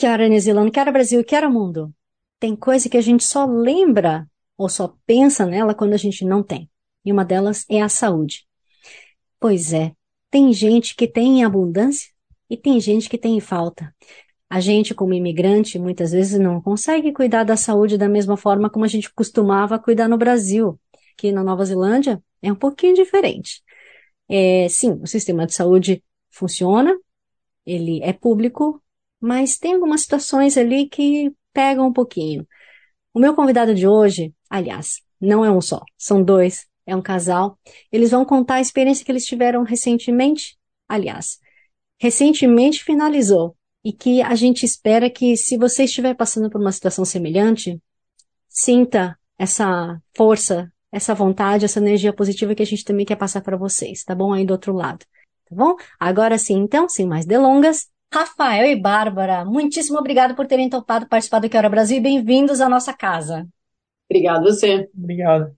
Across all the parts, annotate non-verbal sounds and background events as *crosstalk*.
Que hora, New Zealand, que hora, Brasil, que hora, mundo. Tem coisa que a gente só lembra ou só pensa nela quando a gente não tem. E uma delas é a saúde. Pois é, tem gente que tem em abundância e tem gente que tem em falta. A gente, como imigrante, muitas vezes não consegue cuidar da saúde da mesma forma como a gente costumava cuidar no Brasil, que na Nova Zelândia é um pouquinho diferente. É, sim, o sistema de saúde funciona, ele é público, mas tem algumas situações ali que pegam um pouquinho. O meu convidado de hoje, aliás, não é um só, são dois, é um casal. Eles vão contar a experiência que eles tiveram recentemente, aliás, recentemente finalizou e que a gente espera que, se você estiver passando por uma situação semelhante, sinta essa força, essa vontade, essa energia positiva que a gente também quer passar para vocês, tá bom? Aí do outro lado, tá bom? Agora sim, então, sem mais delongas, Rafael e Bárbara, muitíssimo obrigado por terem topado participar do Que Hora Brasil e bem-vindos à nossa casa. Obrigado você. Obrigado.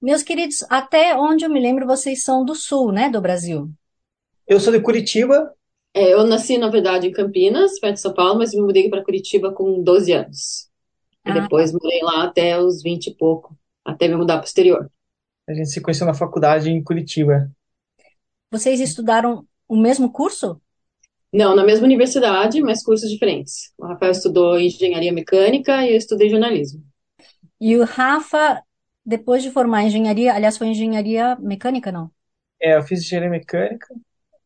Meus queridos, até onde eu me lembro, vocês são do sul, né, do Brasil? Eu sou de Curitiba, é, eu nasci, na verdade, em Campinas, perto de São Paulo, mas me mudei para Curitiba com 12 anos. E Ah, depois morei lá até os 20 e pouco, até me mudar para o exterior. a gente se conheceu na faculdade em Curitiba. vocês estudaram o mesmo curso? Não, na mesma universidade, mas cursos diferentes. O Rafael estudou engenharia mecânica e eu estudei jornalismo. E o Rafa, depois de formar em engenharia, aliás, foi engenharia mecânica, não? É, eu fiz engenharia mecânica,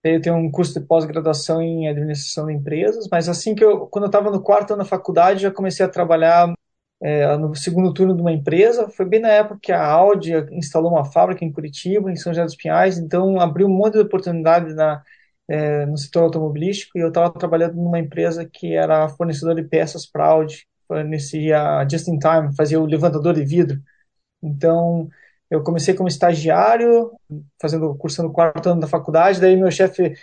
eu tenho um curso de pós-graduação em administração de empresas, mas assim que eu, quando eu estava no quarto ano da faculdade, já comecei a trabalhar é, no segundo turno de uma empresa. Foi bem na época que a Audi instalou uma fábrica em Curitiba, em São José dos Pinhais, então abriu um monte de oportunidades na, é, no setor automobilístico e eu estava trabalhando numa empresa que era fornecedora de peças para Audi, fornecia just in time, fazia o levantador de vidro. Então, eu comecei como estagiário, fazendo cursando o quarto ano da faculdade, daí meu chefe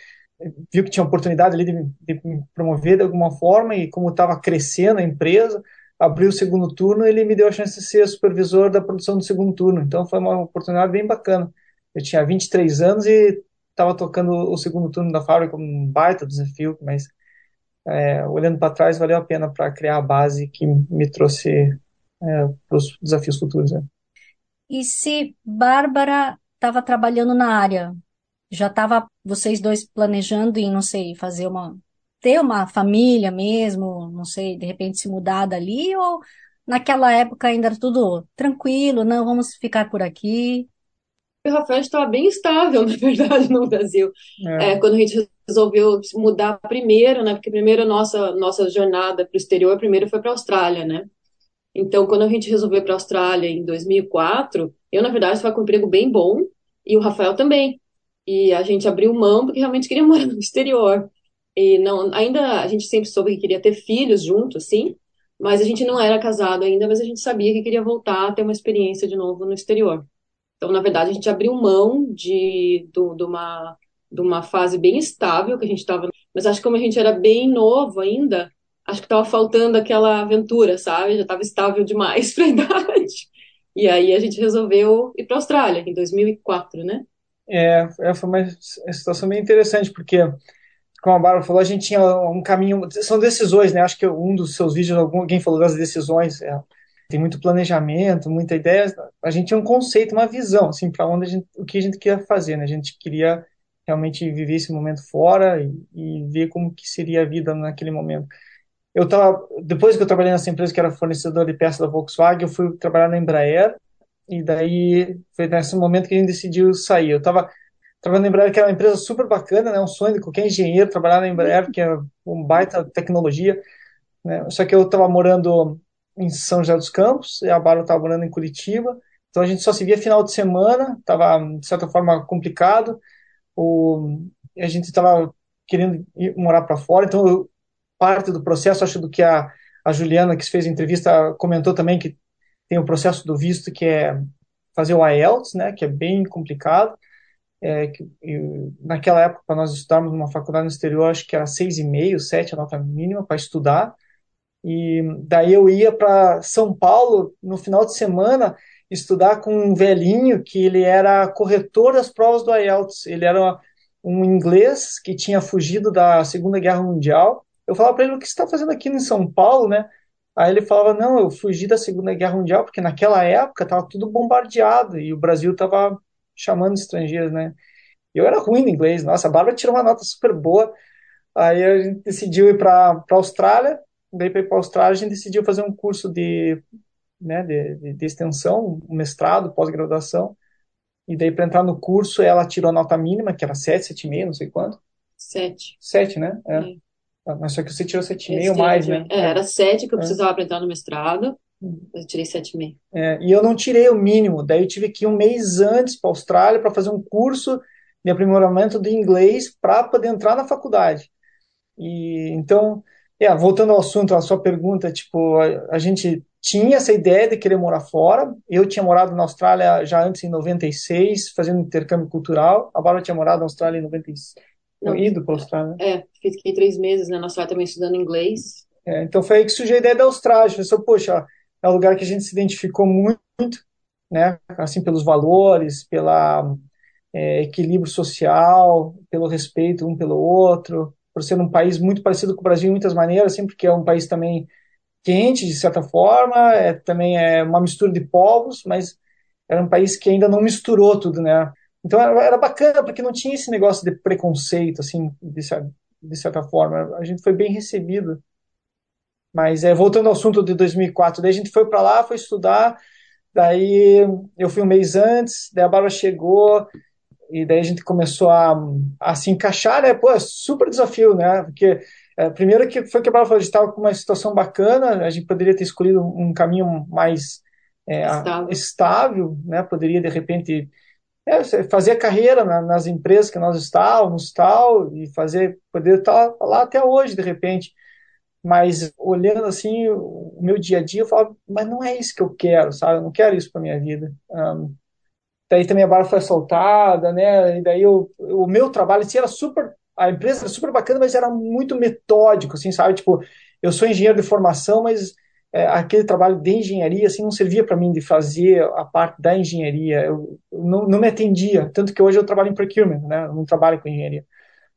viu que tinha oportunidade ali de, de me promover de alguma forma e como estava crescendo a empresa, abriu o segundo turno, ele me deu a chance de ser supervisor da produção do segundo turno. Então foi uma oportunidade bem bacana. Eu tinha 23 anos e estava tocando o segundo turno da fábrica, um baita desafio, mas é, olhando para trás valeu a pena para criar a base que me trouxe para os desafios futuros. né? E se Bárbara estava trabalhando na área, já estava vocês dois planejando em, não sei, fazer uma, ter uma família mesmo, não sei, de repente se mudar dali, ou naquela época ainda era tudo tranquilo, não, vamos ficar por aqui. O Rafael estava bem estável, *laughs* na verdade, no Brasil. É, É, quando a gente resolveu mudar primeiro, né? Porque primeiro a nossa, nossa jornada para o exterior, primeiro foi para a Austrália, né? Então, quando a gente resolveu para a Austrália em 2004, eu, na verdade, estava com um emprego bem bom e o Rafael também. E a gente abriu mão porque realmente queria *laughs* morar no exterior. E não, ainda a gente sempre soube que queria ter filhos junto, assim, mas a gente não era casado ainda, mas a gente sabia que queria voltar a ter uma experiência de novo no exterior. Então, na verdade, a gente abriu mão de, do- de uma, de uma fase bem estável que a gente estava, mas acho que como a gente era bem novo ainda, acho que estava faltando aquela aventura, sabe? Já estava estável demais para a *laughs* idade. E aí a gente resolveu ir para a Austrália em 2004, né? É, é, foi uma situação bem interessante, porque, como a Bárbara falou, a gente tinha um caminho. São decisões, né? Acho que um dos seus vídeos, alguém falou das decisões. é, tem muito planejamento, muita ideia. A gente tinha um conceito, uma visão, assim, para onde a gente, o que a gente queria fazer, né? A gente queria realmente viver esse momento fora e, e ver como que seria a vida naquele momento. Eu tava, depois que eu trabalhei nessa empresa que era fornecedor de peças da Volkswagen, eu fui trabalhar na Embraer e daí foi nesse momento que a gente decidiu sair. Eu estava trabalhando na Embraer, que era uma empresa super bacana, né? Um sonho de qualquer engenheiro trabalhar na Embraer, que é um baita tecnologia, né? Só que eu estava morando em São José dos Campos e a Bárbara estava morando em Curitiba, então a gente só se via final de semana, estava de certa forma complicado. O, a gente estava querendo ir morar para fora. Então, eu, parte do processo, acho do que a, a Juliana, que fez a entrevista, comentou também que tem o processo do visto, que é fazer o IELTS, né, que é bem complicado. É, que, naquela época, para nós estudarmos numa faculdade no exterior, acho que era seis e meio, sete a nota mínima para estudar. E daí eu ia para São Paulo no final de semana estudar com um velhinho que ele era corretor das provas do IELTS. Ele era um inglês que tinha fugido da Segunda Guerra Mundial. Eu falava para ele, o que você está fazendo aqui em São Paulo, né? Aí ele falava, não, eu fugi da Segunda Guerra Mundial porque naquela época estava tudo bombardeado e o Brasil estava chamando estrangeiros, né? Eu era ruim no inglês. Nossa, a Bárbara tirou uma nota super boa. Aí a gente decidiu ir para a Austrália. Daí para ir para a Austrália a gente decidiu fazer um curso de, né, de, de, de extensão, um mestrado, pós-graduação. E daí para entrar no curso ela tirou a nota mínima, que era 7, 7,5, não sei quanto. 7. 7, né? É. é. Mas só que você tirou 7,5 mais, né? É, era 7 que eu é. precisava para entrar no mestrado. Eu tirei 7,5. É, e eu não tirei o mínimo. Daí eu tive que ir um mês antes para a Austrália para fazer um curso de aprimoramento do inglês para poder entrar na faculdade. E então, é, voltando ao assunto, a sua pergunta, tipo, a, a, gente tinha essa ideia de querer morar fora. Eu tinha morado na Austrália já antes em 96, fazendo intercâmbio cultural. A Bárbara tinha morado na Austrália em 96. Não, ido para a Austrália. Né? É, fiquei três meses né, na Austrália também estudando inglês. É, então foi aí que surgiu a ideia da Austrália. Eu pensei, poxa, é um lugar que a gente se identificou muito, né? Assim, pelos valores, pela é, equilíbrio social, pelo respeito um pelo outro, por ser um país muito parecido com o Brasil em muitas maneiras, porque é um país também quente, de certa forma, é, também é uma mistura de povos, mas era um país que ainda não misturou tudo, né? Então era, era bacana, porque não tinha esse negócio de preconceito, assim, de, de certa forma. A gente foi bem recebido. Mas é, voltando ao assunto de 2004, daí a gente foi para lá, foi estudar, daí eu fui um mês antes, daí a Bárbara chegou, e daí a gente começou a, a se encaixar, né? Pô, é super desafio, né? Porque é, primeiro que foi que a gente estava com uma situação bacana, a gente poderia ter escolhido um caminho mais é, estável. estável. né? Poderia, de repente, é, fazer a carreira na, nas empresas que nós estávamos tal, e fazer, poder estar lá até hoje, de repente. Mas olhando assim o meu dia a dia, eu falo, mas não é isso que eu quero, sabe? Eu não quero isso para minha vida. Um, daí também a barra foi assaltada, né? E daí eu, o meu trabalho assim, era super, a empresa era super bacana, mas era muito metódico, assim, sabe? Tipo, eu sou engenheiro de formação, mas é, aquele trabalho de engenharia assim não servia para mim de fazer a parte da engenharia. Eu, eu não, não, me atendia, tanto que hoje eu trabalho em procurement, né? Eu não trabalho com engenharia.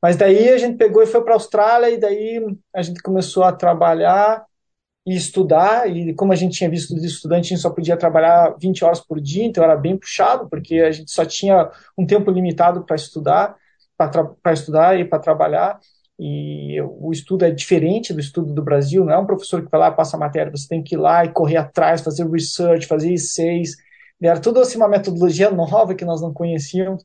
Mas daí a gente pegou e foi para a Austrália e daí a gente começou a trabalhar e estudar, e como a gente tinha visto de estudante, a gente só podia trabalhar 20 horas por dia, então era bem puxado, porque a gente só tinha um tempo limitado para estudar, para estudar e para trabalhar, e o estudo é diferente do estudo do Brasil, não é um professor que vai lá e passa a matéria, você tem que ir lá e correr atrás, fazer research, fazer I6, era tudo assim uma metodologia nova que nós não conhecíamos,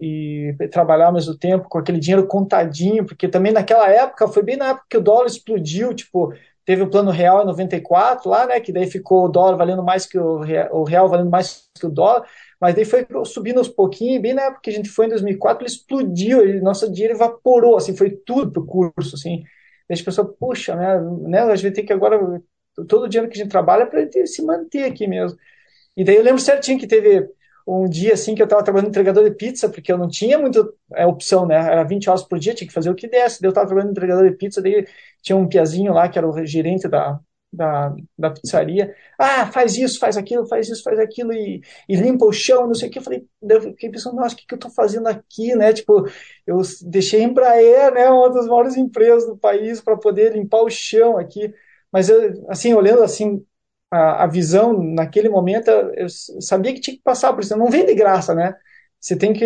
e trabalhar ao mesmo tempo com aquele dinheiro contadinho, porque também naquela época, foi bem na época que o dólar explodiu, tipo, teve o plano real em 94 lá, né, que daí ficou o dólar valendo mais que o real, o real valendo mais que o dólar, mas daí foi subindo aos pouquinhos, bem na época que a gente foi em 2004, ele explodiu, ele, nosso dinheiro evaporou, assim, foi tudo pro curso, assim. a gente pensou, puxa, né, né, a gente ter que agora, todo o dinheiro que a gente trabalha para ele se manter aqui mesmo. E daí eu lembro certinho que teve um dia assim que eu estava trabalhando entregador de pizza, porque eu não tinha muita é, opção, né? Era 20 horas por dia, tinha que fazer o que desse. Daí eu estava trabalhando entregador de pizza, daí tinha um piazinho lá que era o gerente da, da, da pizzaria. Ah, faz isso, faz aquilo, faz isso, faz aquilo e, e limpa o chão, não sei o que. Eu falei, eu fiquei pensando, nossa, o que, que eu estou fazendo aqui, né? Tipo, eu deixei Embraer, né? Uma das maiores empresas do país para poder limpar o chão aqui. Mas eu, assim, olhando assim a, a visão naquele momento, eu sabia que tinha que passar por isso. Não vem de graça, né? Você tem que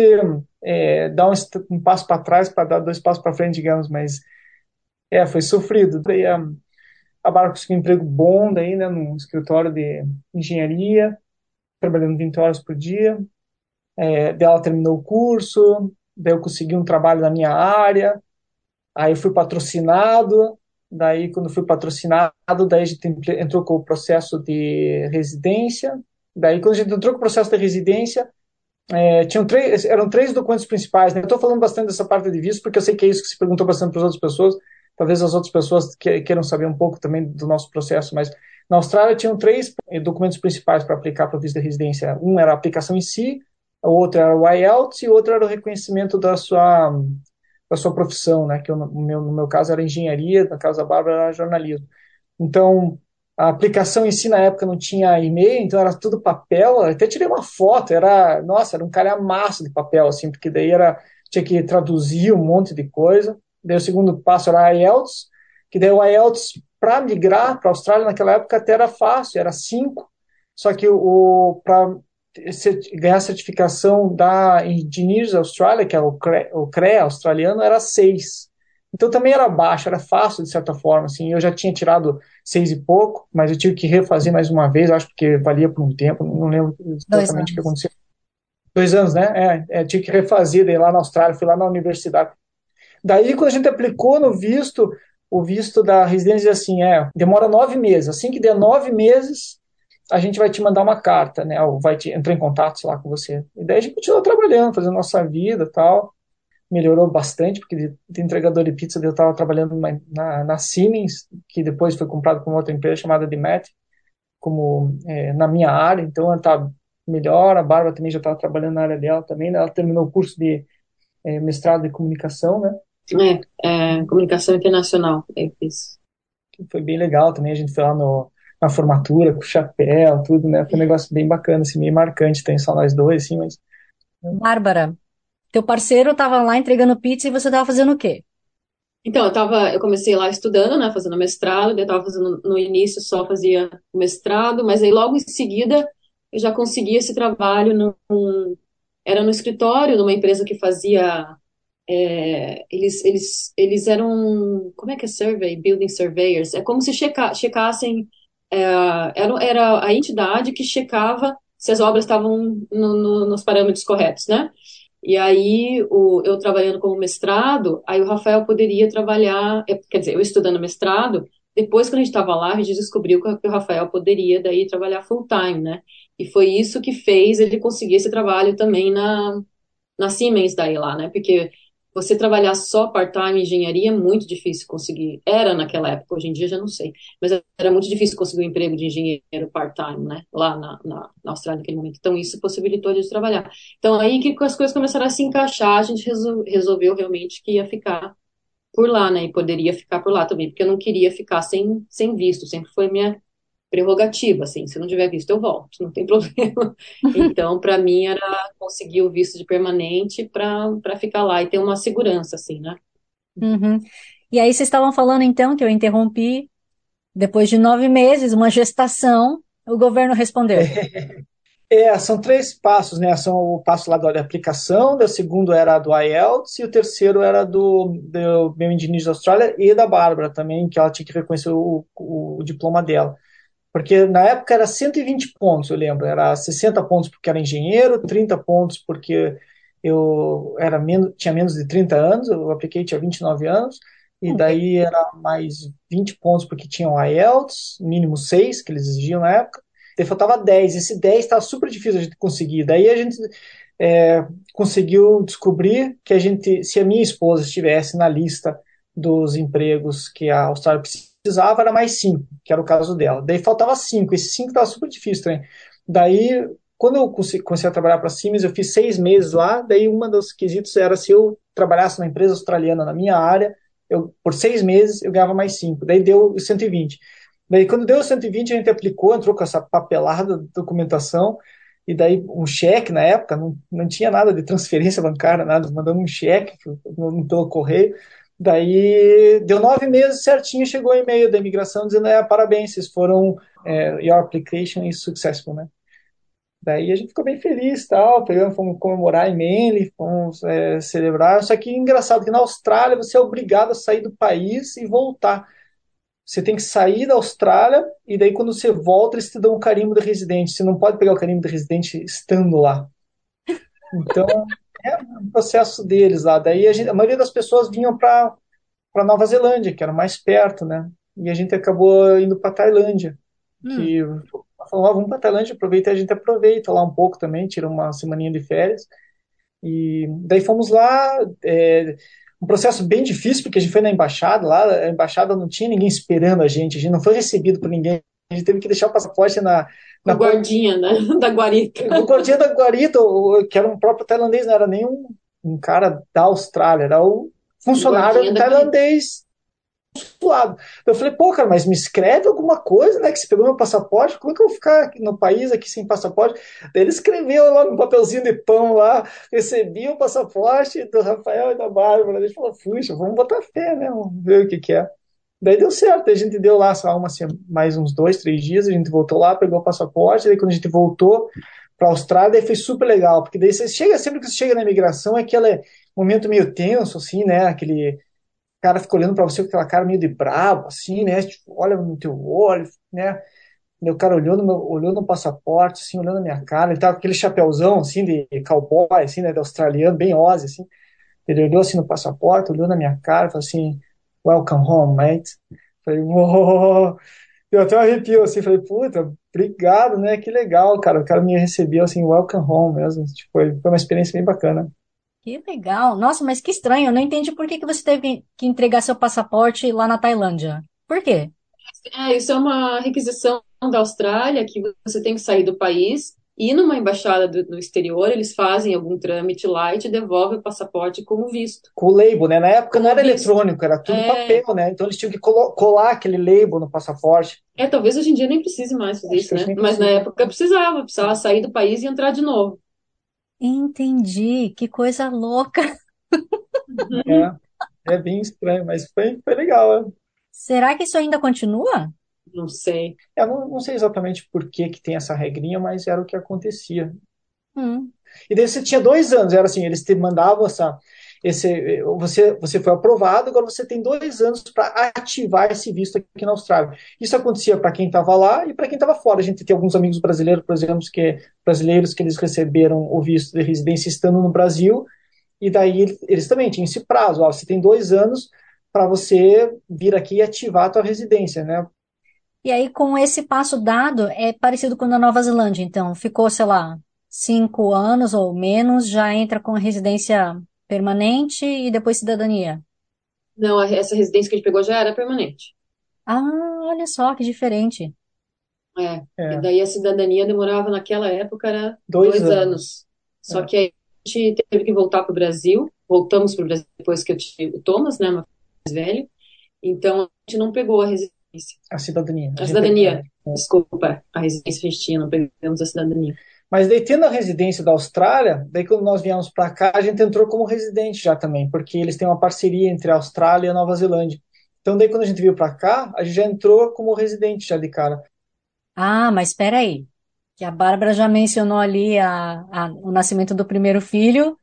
é, dar um, um passo para trás para dar dois passos para frente, digamos, mas é, foi sofrido. Daí a, a Bárbara conseguiu um emprego bom daí, né, num escritório de engenharia, trabalhando 20 horas por dia. É, daí ela terminou o curso, daí eu consegui um trabalho na minha área, aí fui patrocinado, Daí, quando fui patrocinado, daí a gente entrou com o processo de residência. Daí, quando a gente entrou com o processo de residência, é, tinham três, eram três documentos principais. Né? Eu estou falando bastante dessa parte de visto porque eu sei que é isso que se perguntou bastante para as outras pessoas. Talvez as outras pessoas que, queiram saber um pouco também do nosso processo, mas na Austrália tinham três eh, documentos principais para aplicar para o visto de residência. Um era a aplicação em si, o outro era o IELTS e o outro era o reconhecimento da sua da sua profissão, né? Que eu, no, meu, no meu caso era engenharia, no caso da Bárbara era jornalismo. Então, a aplicação em si na época não tinha e-mail, então era tudo papel. Até tirei uma foto, era, nossa, era um calhamaço de papel, assim, porque daí era, tinha que traduzir um monte de coisa. Daí o segundo passo era IELTS, que daí o IELTS, para migrar para a Austrália naquela época até era fácil, era cinco. Só que o, para ganhar a certificação da Engineers Australia, que é o CRE, o CRE australiano, era seis. Então também era baixo, era fácil de certa forma. Assim, eu já tinha tirado seis e pouco, mas eu tive que refazer mais uma vez, acho que valia por um tempo, não lembro exatamente o que aconteceu. Dois anos, né? É, é, tive que refazer daí lá na Austrália, fui lá na universidade. Daí, quando a gente aplicou no visto, o visto da residência assim, é, demora nove meses. Assim que der nove meses, a gente vai te mandar uma carta, né? Ou vai te entrar em contato, sei lá, com você. E daí a gente continuou trabalhando, fazendo nossa vida tal melhorou bastante, porque de, de entregador de pizza eu estava trabalhando na, na, Siemens, que depois foi comprado por uma outra empresa chamada Demet, como é, na minha área, então ela está melhor, a Bárbara também já estava trabalhando na área dela também, né? ela terminou o curso de é, mestrado de comunicação, né? É, é comunicação internacional, eu fiz. Foi bem legal também, a gente foi lá no, na formatura, com o chapéu, tudo, né? Foi um negócio bem bacana, assim, meio marcante, tem só nós dois, assim, mas... Bárbara, teu parceiro estava lá entregando pizza e você estava fazendo o quê? Então, eu tava, eu comecei lá estudando, né, fazendo mestrado, eu estava fazendo no início só fazia mestrado, mas aí logo em seguida eu já consegui esse trabalho num, era no escritório numa empresa que fazia é, eles, eles, eles eram como é que é survey, building surveyors, é como se checa, checassem era, era a entidade que checava se as obras estavam no, no, nos parâmetros corretos, né? E aí, o, eu trabalhando como mestrado, aí o Rafael poderia trabalhar, é, quer dizer, eu estudando mestrado, depois quando a gente estava lá, a gente descobriu que o Rafael poderia daí trabalhar full time, né? E foi isso que fez ele conseguir esse trabalho também na, na Siemens daí lá, né? Porque você trabalhar só part-time em engenharia é muito difícil conseguir. Era naquela época, hoje em dia já não sei. Mas era muito difícil conseguir um emprego de engenheiro part-time, né? Lá na, na, na, Austrália naquele momento. Então isso possibilitou de trabalhar. Então aí que as coisas começaram a se encaixar, a gente resolveu realmente que ia ficar por lá, né? E poderia ficar por lá também, porque eu não queria ficar sem, sem visto. Sempre foi minha prerrogativa, assim, se não tiver visto eu volto, não tem *laughs* problema. Então, para mim era conseguir o visto de permanente para ficar lá e ter uma segurança, assim, né? Uhum. E aí vocês estavam falando então que eu interrompi, depois de nove meses, uma gestação, o governo respondeu. *laughs* É, são três passos, né? São o passo lá da aplicação, o segundo era do IELTS e o terceiro era do, do meu da Austrália e da Bárbara também, que ela tinha que reconhecer o, o, o diploma dela. Porque na época era 120 pontos, eu lembro. Era 60 pontos porque era engenheiro, 30 pontos porque eu era menos, tinha menos de 30 anos, eu apliquei, tinha 29 anos, e daí era mais 20 pontos porque tinham IELTS, mínimo 6, que eles exigiam na época. Daí faltava 10. Esse 10 estava super difícil a gente conseguir. Daí a gente é, conseguiu descobrir que a gente, se a minha esposa estivesse na lista dos empregos que a Austrália precisa precisava era mais cinco, que era o caso dela. Daí faltava cinco, esse cinco estava super difícil também. Daí, quando eu comecei a trabalhar para a Siemens, eu fiz seis meses lá, daí uma dos quesitos era se eu trabalhasse na empresa australiana na minha área, eu, por seis meses eu ganhava mais cinco, daí deu 120. Daí, quando deu 120, a gente aplicou, entrou com essa papelada de documentação, e daí um cheque na época, não, não tinha nada de transferência bancária, nada, mandando um cheque pelo correio, Daí deu nove meses certinho, chegou o e-mail da imigração dizendo: é, parabéns, vocês foram, é, your application is successful, né? Daí a gente ficou bem feliz, tal, pegamos, fomos comemorar em Manly, fomos é, celebrar. Só que engraçado que na Austrália você é obrigado a sair do país e voltar. Você tem que sair da Austrália e daí quando você volta eles te dão um carimbo de residente. Você não pode pegar o carimbo de residente estando lá. Então é um processo deles lá. Daí a, gente, a maioria das pessoas vinham para Nova Zelândia, que era mais perto, né? E a gente acabou indo para Tailândia, hum. que falou, ah, vamos para Tailândia, aproveita, a gente aproveita lá um pouco também, tira uma semaninha de férias. E daí fomos lá, é, um processo bem difícil, porque a gente foi na embaixada lá, a embaixada não tinha ninguém esperando a gente, a gente não foi recebido por ninguém, a gente teve que deixar o passaporte na... na o guardinha, né, *laughs* da guarita. O guardinha da guarita, que era um próprio tailandês, não era nem um, um cara da Austrália, era o funcionário tailandês lado. Eu falei, pô, cara, mas me escreve alguma coisa, né? Que você pegou meu passaporte, como é que eu vou ficar no país aqui sem passaporte? Daí ele escreveu lá no papelzinho de pão lá, recebi o passaporte do Rafael e da Bárbara. Ele falou, puxa, vamos botar fé, né? Vamos ver o que, que é. Daí deu certo, a gente deu lá só uma, mais uns dois, três dias, a gente voltou lá, pegou o passaporte, daí quando a gente voltou para a Austrália, foi super legal, porque daí você chega, sempre que você chega na imigração, é aquele momento meio tenso, assim, né? Aquele cara fica olhando para você com aquela cara meio de brabo, assim, né? Tipo, olha no teu olho, né? Meu cara olhou no, meu, olhou no passaporte, assim, olhando na minha cara. Ele tava com aquele chapéuzão, assim, de cowboy, assim, né? De australiano, bem Ozzy, assim. Ele olhou assim no passaporte, olhou na minha cara, falou assim, welcome home, mate. Falei, uou! Eu até arrepio, assim, falei, puta, obrigado, né? Que legal, cara. O cara me recebeu, assim, welcome home mesmo. Tipo, foi uma experiência bem bacana. Que legal. Nossa, mas que estranho. Eu não entendi por que, que você teve que entregar seu passaporte lá na Tailândia. Por quê? É, isso é uma requisição da Austrália, que você tem que sair do país e numa embaixada do, no exterior, eles fazem algum trâmite lá e te devolvem o passaporte como visto. Com o label, né? Na época não era visto. eletrônico, era tudo é... papel, né? Então eles tinham que colar aquele label no passaporte. É, talvez hoje em dia nem precise mais fazer Acho isso, né? Mas na época precisava, precisava sair do país e entrar de novo. Entendi, que coisa louca. É, é bem estranho, mas foi, foi legal. Né? Será que isso ainda continua? Não sei. Eu não, não sei exatamente por que, que tem essa regrinha, mas era o que acontecia. Hum. E daí você tinha dois anos, era assim, eles te mandavam essa, esse, você, você foi aprovado, agora você tem dois anos para ativar esse visto aqui na Austrália. Isso acontecia para quem estava lá e para quem estava fora. A gente tem alguns amigos brasileiros, por exemplo, que brasileiros que eles receberam o visto de residência estando no Brasil, e daí eles também tinham esse prazo. Ó, você tem dois anos para você vir aqui e ativar a tua residência, né? E aí, com esse passo dado, é parecido com a Nova Zelândia, então, ficou, sei lá, cinco anos ou menos, já entra com a residência permanente e depois cidadania? Não, essa residência que a gente pegou já era permanente. Ah, olha só que diferente. É, é. e daí a cidadania demorava naquela época era dois, dois anos. anos. Só é. que a gente teve que voltar para o Brasil, voltamos para o Brasil depois que eu tive o Thomas, né, mais velho, então a gente não pegou a residência. A cidadania. A, a cidadania, desculpa, a residência a gente tinha, não pegamos a cidadania. Mas daí, tendo a residência da Austrália, daí quando nós viemos para cá, a gente entrou como residente já também, porque eles têm uma parceria entre a Austrália e a Nova Zelândia. Então, daí quando a gente veio para cá, a gente já entrou como residente já de cara. Ah, mas espera aí. Que a Bárbara já mencionou ali a, a, o nascimento do primeiro filho.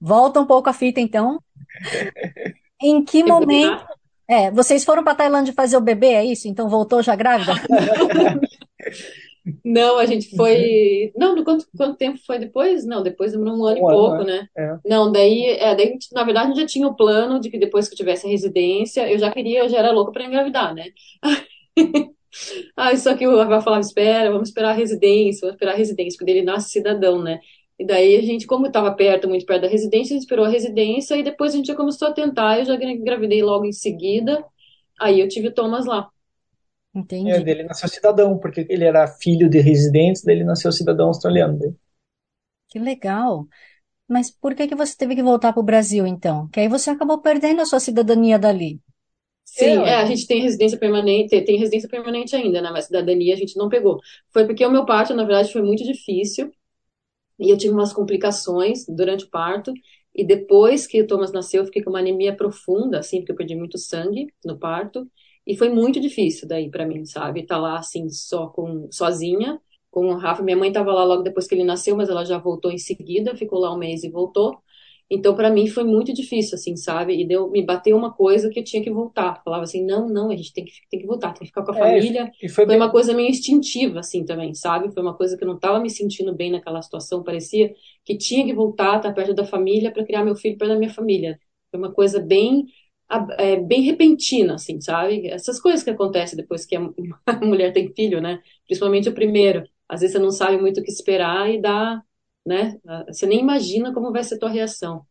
Volta um pouco a fita, então. *laughs* em que momento... É, vocês foram para Tailândia fazer o bebê, é isso? Então voltou já grávida? *laughs* Não, a gente foi. Não, quanto, quanto tempo foi depois? Não, depois demorou um ano um e pouco, ano, né? É. Não, daí, é, daí, na verdade, a gente já tinha o plano de que depois que eu tivesse a residência, eu já queria, eu já era louca para engravidar, né? *laughs* ah, só que o Rafael falava: espera, vamos esperar a residência, vamos esperar a residência, porque ele nasce cidadão, né? E daí a gente, como estava perto, muito perto da residência, a gente esperou a residência e depois a gente já começou a tentar. Eu já engravidei logo em seguida. Aí eu tive o Thomas lá. Entendi. É, dele nasceu cidadão, porque ele era filho de residentes, dele nasceu cidadão australiano. Dele. Que legal. Mas por que que você teve que voltar para o Brasil, então? Que aí você acabou perdendo a sua cidadania dali. Sim, é, a gente tem residência permanente, tem residência permanente ainda, né? Mas cidadania a gente não pegou. Foi porque o meu parto, na verdade, foi muito difícil. E eu tive umas complicações durante o parto. E depois que o Thomas nasceu, eu fiquei com uma anemia profunda, assim, porque eu perdi muito sangue no parto. E foi muito difícil daí para mim, sabe? Tá lá assim, só com sozinha, com o Rafa. Minha mãe tava lá logo depois que ele nasceu, mas ela já voltou em seguida, ficou lá um mês e voltou. Então, para mim foi muito difícil, assim, sabe? E deu, me bateu uma coisa que eu tinha que voltar. Falava assim, não, não, a gente tem que, tem que voltar, tem que ficar com a é, família. E foi, foi bem... uma coisa meio instintiva, assim, também, sabe? Foi uma coisa que eu não estava me sentindo bem naquela situação. Parecia que tinha que voltar, estar perto da família para criar meu filho perto da minha família. Foi uma coisa bem é, bem repentina, assim, sabe? Essas coisas que acontecem depois que *laughs* a mulher tem filho, né? Principalmente o primeiro. Às vezes você não sabe muito o que esperar e dá, né? Você nem imagina como vai ser a tua reação.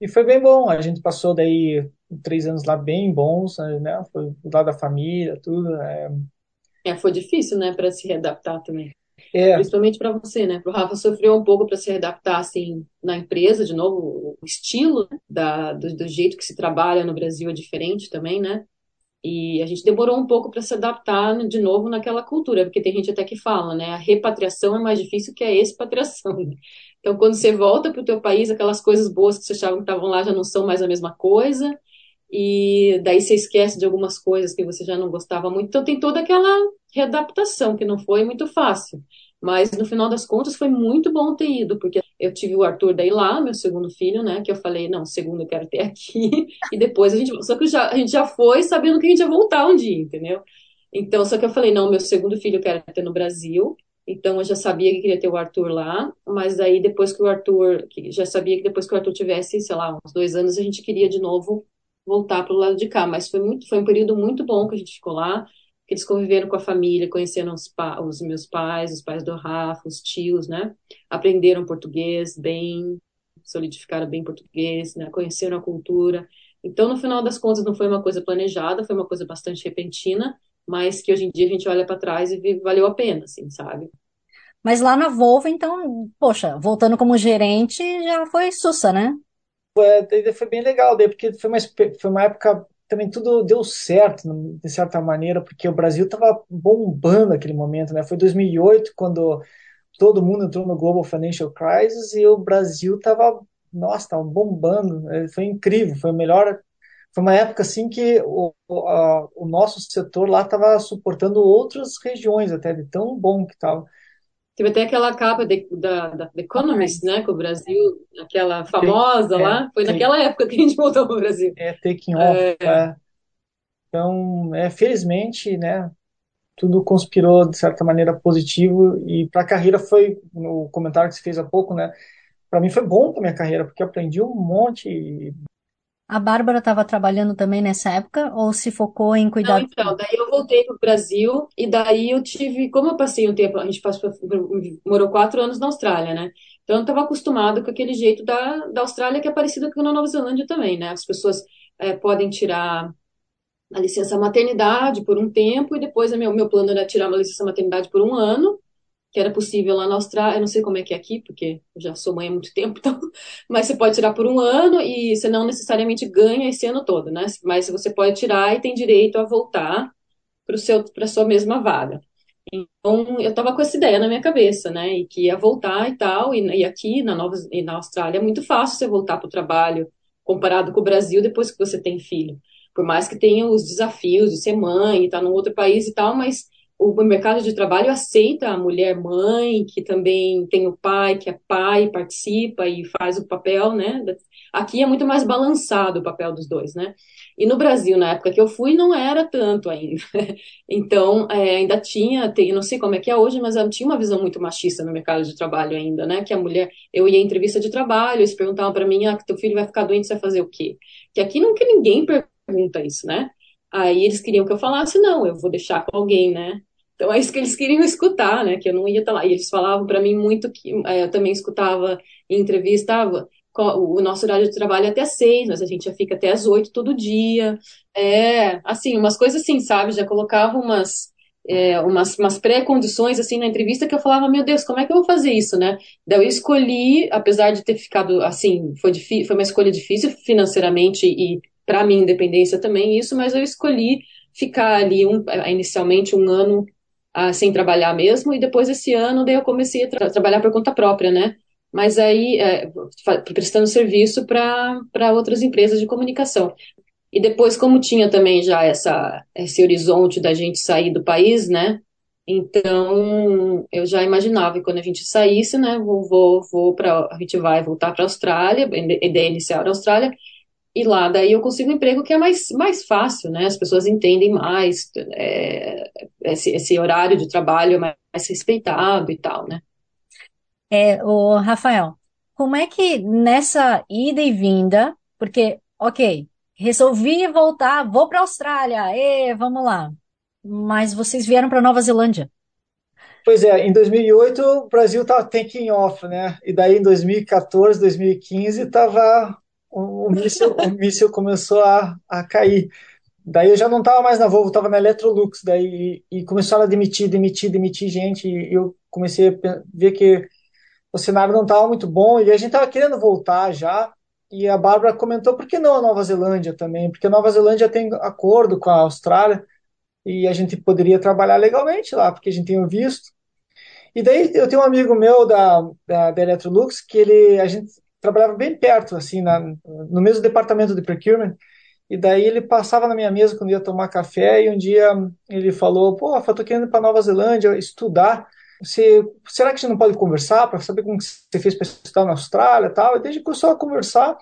E foi bem bom. A gente passou daí três anos lá bem bons, né? Foi lá da família, tudo. É, é foi difícil, né, para se readaptar também. É. Principalmente para você, né? O Rafa sofreu um pouco para se readaptar assim na empresa, de novo, o estilo da, do, do, jeito que se trabalha no Brasil é diferente também, né? E a gente demorou um pouco para se adaptar de novo naquela cultura, porque tem gente até que fala, né? A repatriação é mais difícil que a expatriação. Né? Então, quando você volta para o teu país, aquelas coisas boas que você achava que estavam lá já não são mais a mesma coisa, e daí você esquece de algumas coisas que você já não gostava muito. Então, tem toda aquela readaptação que não foi muito fácil. Mas no final das contas foi muito bom ter ido, porque eu tive o Arthur daí lá, meu segundo filho, né? Que eu falei, não, segundo eu quero ter aqui. E depois a gente. Só que já, a gente já foi sabendo que a gente ia voltar um dia, entendeu? Então, só que eu falei, não, meu segundo filho eu quero ter no Brasil. Então eu já sabia que queria ter o Arthur lá, mas aí depois que o Arthur, que já sabia que depois que o Arthur tivesse, sei lá, uns dois anos, a gente queria de novo voltar para o lado de cá. Mas foi muito, foi um período muito bom que a gente ficou lá eles conviveram com a família, conheceram os, os, meus pais, os pais do Rafa, os tios, né? Aprenderam português bem, solidificaram bem português, né? Conheceram a cultura. Então, no final das contas, não foi uma coisa planejada, foi uma coisa bastante repentina, mas que hoje em dia a gente olha para trás e vê, valeu a pena, assim, sabe? Mas lá na Volvo, então, poxa, voltando como gerente, já foi sussa, né? Foi, foi bem legal, porque foi uma, foi uma época também tudo deu certo, de certa maneira, porque o Brasil estava bombando naquele momento, né? Foi 2008 quando todo mundo entrou no Global Financial Crisis e o Brasil estava, nossa, estava bombando. Né? Foi incrível, foi melhor. Foi uma época assim que o, a, o nosso setor lá estava suportando outras regiões até de tão bom que estava. Teve até aquela capa de, da, da The Economist, né, com o Brasil, aquela famosa é, lá, foi naquela época que a gente *laughs* voltou para o Brasil. É, taking off. É. É. Então, é, felizmente, né, tudo conspirou de certa maneira positivo e para a carreira foi, no comentário que você fez há pouco, né, para mim foi bom para minha carreira, porque eu aprendi um monte a Bárbara estava trabalhando também nessa época ou se focou em cuidar? Não, então, daí eu voltei para o Brasil e daí eu tive, como eu passei um tempo, a gente passou, morou quatro anos na Austrália, né? Então eu estava acostumado com aquele jeito da, da Austrália que é parecido com a Nova Zelândia também, né? As pessoas é, podem tirar a licença maternidade por um tempo e depois o meu, meu plano era tirar uma licença maternidade por um ano que era possível lá na Austrália, eu não sei como é que é aqui, porque eu já sou mãe há muito *laughs* tempo, então, mas você pode tirar por um ano e você não necessariamente ganha esse ano todo, né? Mas você pode tirar e tem direito a voltar para seu para sua mesma vaga. Então, eu estava com essa ideia na minha cabeça, né? E que ia voltar e tal, e, e aqui na Nova e na Austrália é muito fácil você voltar para o trabalho comparado com o Brasil depois que você tem filho. Por mais que tenha os desafios de ser mãe estar tá num outro país e tal, mas o mercado de trabalho aceita a mulher mãe, que também tem o pai, que é pai, participa e faz o papel, né? Aqui é muito mais balançado o papel dos dois, né? E no Brasil, na época que eu fui, não era tanto ainda. *laughs* Então, é, ainda tinha, tem, não sei como é que é hoje, mas tinha uma visão muito machista no mercado de trabalho ainda, né? Que a mulher, eu ia em entrevista de trabalho, eles perguntavam para mim, ah, teu filho vai ficar doente, você vai fazer o quê? Que aqui que ninguém pergunta isso, né? Aí eles queriam que eu falasse, não, eu vou deixar com alguém, né? Então é isso que eles queriam escutar, né? Que eu não ia estar lá. E eles falavam para mim muito que é, eu também escutava em entrevista, o nosso horário de trabalho é até seis, mas a gente já fica até às oito todo dia. É, assim, umas coisas assim, sabe? Já colocava umas, é, umas, umas pré-condições assim na entrevista que eu falava, meu Deus, como é que eu vou fazer isso, né? Daí eu escolhi, apesar de ter ficado assim, foi, difícil, foi uma escolha difícil financeiramente e para minha independência também isso, mas eu escolhi ficar ali um, inicialmente um ano ah, sem trabalhar mesmo, e depois esse ano daí eu comecei a tra trabalhar por conta própria, né? Mas aí, é, prestando serviço para outras empresas de comunicação. E depois, como tinha também já essa, esse horizonte da gente sair do país, né? Então, eu já imaginava que quando a gente saísse, né, vou, vou, vou para, a gente vai voltar para a Austrália, ideia inicial da Austrália, e lá daí eu consigo um emprego que é mais, mais fácil, né? As pessoas entendem mais, é, esse, esse horário de trabalho é mais, mais respeitado e tal, né? É, o Rafael, como é que nessa ida e vinda, porque, ok, resolvi voltar, vou para a Austrália, e vamos lá. Mas vocês vieram para Nova Zelândia. Pois é, em 2008 o Brasil estava taking off, né? E daí em 2014, 2015 tava o, o míssil, o míssil começou a, a cair. Daí eu já não estava mais na Volvo, estava na Electrolux, daí e, e começaram a demitir, demitir, demitir gente. E eu comecei a ver que o cenário não estava muito bom e a gente estava querendo voltar já. E a Bárbara comentou por que não a Nova Zelândia também? Porque a Nova Zelândia tem acordo com a Austrália e a gente poderia trabalhar legalmente lá, porque a gente tem visto. E daí eu tenho um amigo meu da, da, da Electrolux que ele, a gente trabalhava bem perto, assim, na, no mesmo departamento de procurement, e daí ele passava na minha mesa quando ia tomar café, e um dia ele falou, pô, eu tô querendo ir para Nova Zelândia estudar, você, será que gente não pode conversar para saber como você fez para estudar na Austrália tal? E a gente começou a conversar,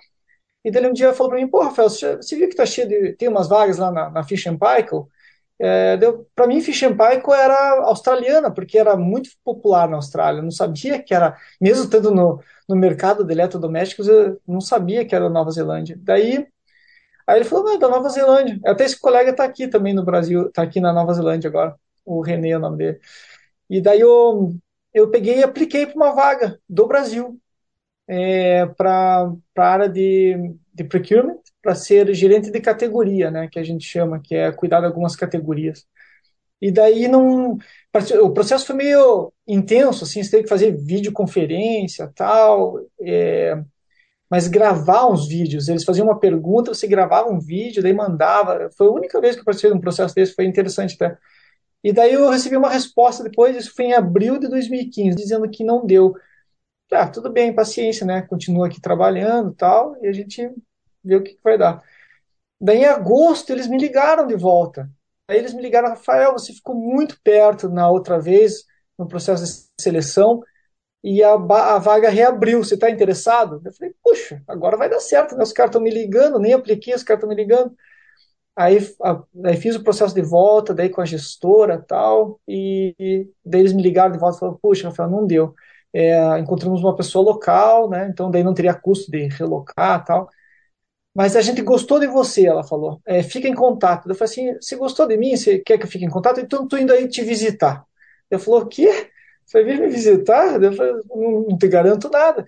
e daí um dia falou para mim, pô, Rafael, você, você viu que tá cheio de, tem umas vagas lá na, na Fish and Paykel? É, para mim, and Paykel era australiana, porque era muito popular na Austrália. Eu não sabia que era, mesmo estando no, no mercado de eletrodomésticos, eu não sabia que era Nova Zelândia. Daí, aí ele falou, não, é da Nova Zelândia. Até esse colega está aqui também no Brasil, está aqui na Nova Zelândia agora, o René é o nome dele. E daí eu, eu peguei e apliquei para uma vaga do Brasil, é, para a área de, de procurement, para ser gerente de categoria, né, que a gente chama, que é cuidar de algumas categorias. E daí não, o processo foi meio intenso, assim, você teve que fazer videoconferência, tal, é, mas gravar uns vídeos. Eles faziam uma pergunta, você gravava um vídeo, daí mandava. Foi a única vez que eu participei de um processo desse, foi interessante até. E daí eu recebi uma resposta depois, isso foi em abril de 2015, dizendo que não deu. Ah, tudo bem, paciência, né? Continua aqui trabalhando tal, e a gente ver o que, que vai dar. Daí, em agosto, eles me ligaram de volta. Aí eles me ligaram, Rafael, você ficou muito perto na outra vez, no processo de seleção, e a, a vaga reabriu. Você está interessado? Eu falei, puxa, agora vai dar certo, né? Os caras estão me ligando, nem apliquei, os caras estão me ligando. Aí, a, aí fiz o processo de volta, daí com a gestora tal, e, e daí eles me ligaram de volta e falaram, puxa, Rafael, não deu. É, encontramos uma pessoa local, né? Então daí não teria custo de relocar tal. Mas a gente gostou de você, ela falou. É, fica em contato. Eu falei assim: você gostou de mim? Você quer que eu fique em contato? Então estou indo aí te visitar. Eu falou: o quê? Você vir me visitar? Eu falei: não, não te garanto nada.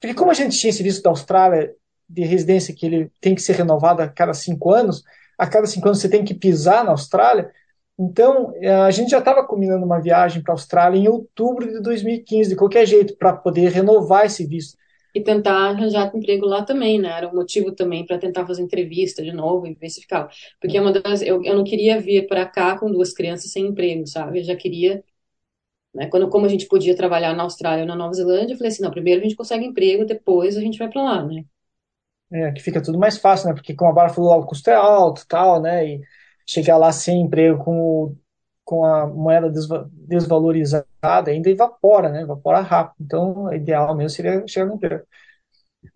Porque como a gente tinha esse visto da Austrália de residência que ele tem que ser renovado a cada cinco anos, a cada cinco anos você tem que pisar na Austrália. Então, é, a gente já estava combinando uma viagem para a Austrália em outubro de 2015, de qualquer jeito, para poder renovar esse visto e tentar arranjar emprego lá também, né? Era um motivo também para tentar fazer entrevista de novo e ver se ficava. Porque é uma das, eu, eu não queria vir para cá com duas crianças sem emprego, sabe? Eu já queria, né? Quando como a gente podia trabalhar na Austrália ou na Nova Zelândia, eu falei assim, não, primeiro a gente consegue emprego, depois a gente vai para lá, né? É, que fica tudo mais fácil, né? Porque como a Bárbara falou, o custo é alto, tal, né? E chegar lá sem emprego com com a moeda desvalorizada, ainda evapora, né? Evapora rápido. Então, o ideal mesmo seria chegar no emprego.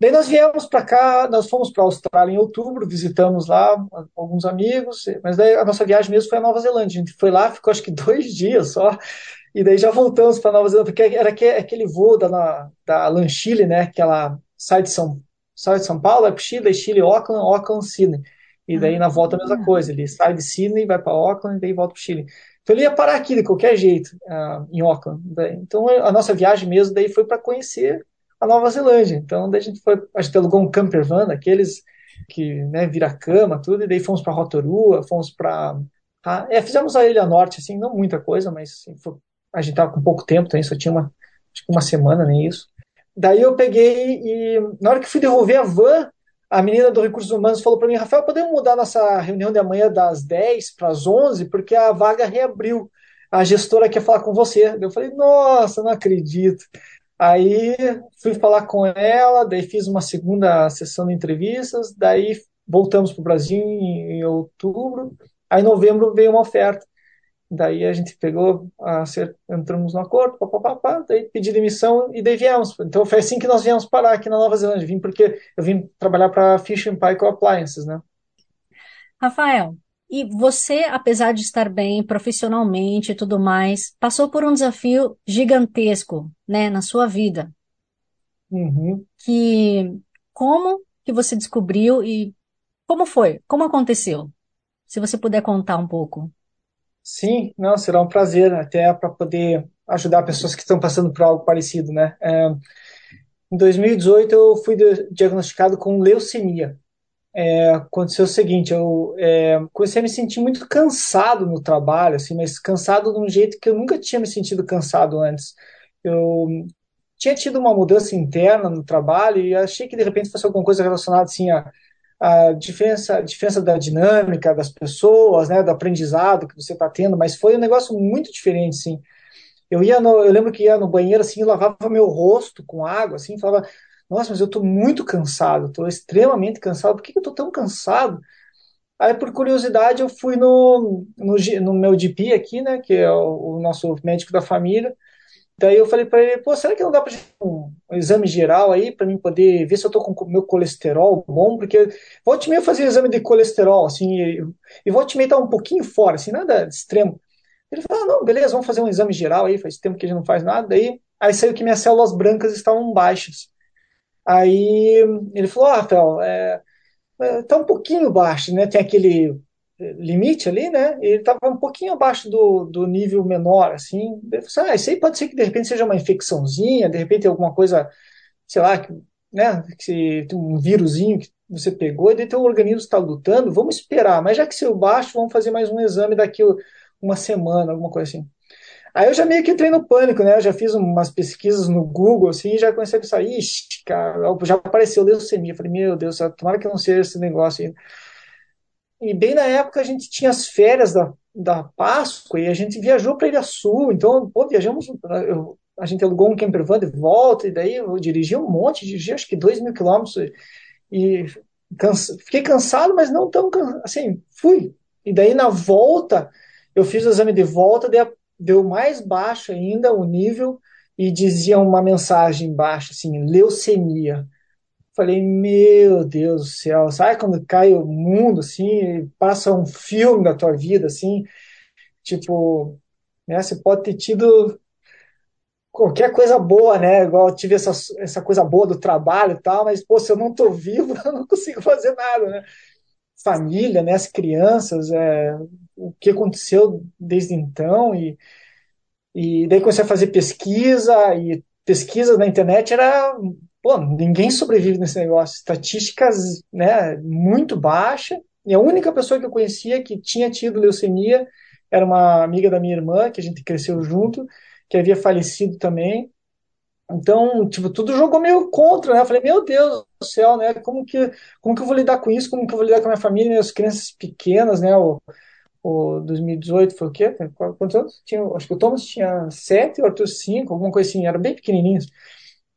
Daí nós viemos para cá, nós fomos para a Austrália em outubro, visitamos lá alguns amigos, mas daí a nossa viagem mesmo foi a Nova Zelândia. A gente foi lá, ficou acho que *laughs* dois dias só, e daí já voltamos para Nova Zelândia, porque era aquele voo da, da Lanchile, né? Que ela sai de São, sai de São Paulo, é para Chile, Chile, Auckland, Auckland, Sydney. E daí na volta a mesma ah. coisa, ele sai de Sydney, vai para Auckland e daí volta para Chile. Então ele ia parar aqui de qualquer jeito, uh, em Auckland. Então a nossa viagem mesmo daí foi para conhecer a Nova Zelândia. Então daí a gente foi, a gente alugou um camper van, aqueles que né, vira cama, tudo, e daí fomos para Rotorua, fomos para. é, fizemos a Ilha Norte, assim, não muita coisa, mas assim, foi, a gente tava com pouco tempo, também só tinha uma, acho que uma semana, nem isso. Daí eu peguei e na hora que fui devolver a van, a menina do Recursos Humanos falou para mim, Rafael, podemos mudar nossa reunião de amanhã das 10 para as 11, porque a vaga reabriu. A gestora quer falar com você. Eu falei, nossa, não acredito. Aí fui falar com ela, daí fiz uma segunda sessão de entrevistas, daí voltamos para o Brasil em outubro. Aí em novembro veio uma oferta. Daí a gente pegou, entramos no acordo, papapá, daí pedi demissão e daí viemos. Então foi assim que nós viemos parar aqui na Nova Zelândia. Vim porque eu vim trabalhar para Fish and Paykel Appliances, né? Rafael, e você, apesar de estar bem profissionalmente e tudo mais, passou por um desafio gigantesco, né, na sua vida. Uhum. Que como que você descobriu e Como foi? Como aconteceu? Se você puder contar um pouco. Sim, não, será um prazer até para poder ajudar pessoas que estão passando por algo parecido, né? É, em 2018 eu fui diagnosticado com leucemia. É, aconteceu o seguinte, eu é, comecei a me sentir muito cansado no trabalho, assim, mas cansado de um jeito que eu nunca tinha me sentido cansado antes. Eu tinha tido uma mudança interna no trabalho e achei que de repente fosse alguma coisa relacionada assim a, a diferença, a diferença da dinâmica das pessoas, né, do aprendizado que você está tendo, mas foi um negócio muito diferente, sim. Eu ia no, eu lembro que ia no banheiro assim, lavava meu rosto com água, assim, falava, nossa, mas eu estou muito cansado, estou extremamente cansado. Por que eu estou tão cansado? Aí, por curiosidade, eu fui no, no, no meu GP aqui, né, que é o, o nosso médico da família, Daí eu falei para ele, pô, será que não dá para um, um exame geral aí para mim poder ver se eu tô com meu colesterol bom? Porque volte meia eu fazia exame de colesterol, assim, e, e volte meia tá um pouquinho fora, assim, nada extremo. Ele falou, ah, não, beleza, vamos fazer um exame geral aí, faz tempo que a gente não faz nada. Daí, aí saiu que minhas células brancas estavam baixas. Aí ele falou, ah, Rafael, é, é, tá um pouquinho baixo, né? Tem aquele limite ali, né? Ele estava um pouquinho abaixo do, do nível menor, assim. Falei, ah, isso aí pode ser que de repente seja uma infecçãozinha, de repente alguma coisa, sei lá, que, né? Que um vírusinho que você pegou e daí teu organismo está lutando. Vamos esperar, mas já que saiu baixo, vamos fazer mais um exame daqui uma semana, alguma coisa assim. Aí eu já meio que entrei no pânico, né? Eu já fiz umas pesquisas no Google, assim, e já comecei a pensar, ixi, cara, já apareceu leucemia. Eu falei, meu Deus, tomara que não seja esse negócio aí. E bem na época a gente tinha as férias da, da Páscoa e a gente viajou para Ilha Sul. Então, pô, viajamos. Eu, a gente alugou um camper van de volta, e daí eu dirigi um monte, dirigi acho que dois mil quilômetros. E cansa, fiquei cansado, mas não tão assim, fui. E daí na volta, eu fiz o exame de volta, deu mais baixo ainda o nível e dizia uma mensagem baixa, assim, leucemia. Falei, meu Deus do céu, sabe quando cai o mundo, assim, passa um filme da tua vida, assim, tipo, né, você pode ter tido qualquer coisa boa, né, igual eu tive essa, essa coisa boa do trabalho e tal, mas, pô, se eu não tô vivo, *laughs* eu não consigo fazer nada, né. Família, né, as crianças, é, o que aconteceu desde então, e, e daí comecei a fazer pesquisa, e pesquisa na internet era pô, ninguém sobrevive nesse negócio. Estatísticas, né, muito baixa. E a única pessoa que eu conhecia que tinha tido leucemia era uma amiga da minha irmã, que a gente cresceu junto, que havia falecido também. Então, tipo, tudo jogou meio contra, né? Eu falei, meu Deus do céu, né? Como que, como que eu vou lidar com isso? Como que eu vou lidar com a minha família, minhas crianças pequenas, né? O, o 2018 foi o quê? Quantos anos? Tinha, acho que o Thomas tinha sete, o Arthur cinco, alguma coisa assim, era bem pequenininhos.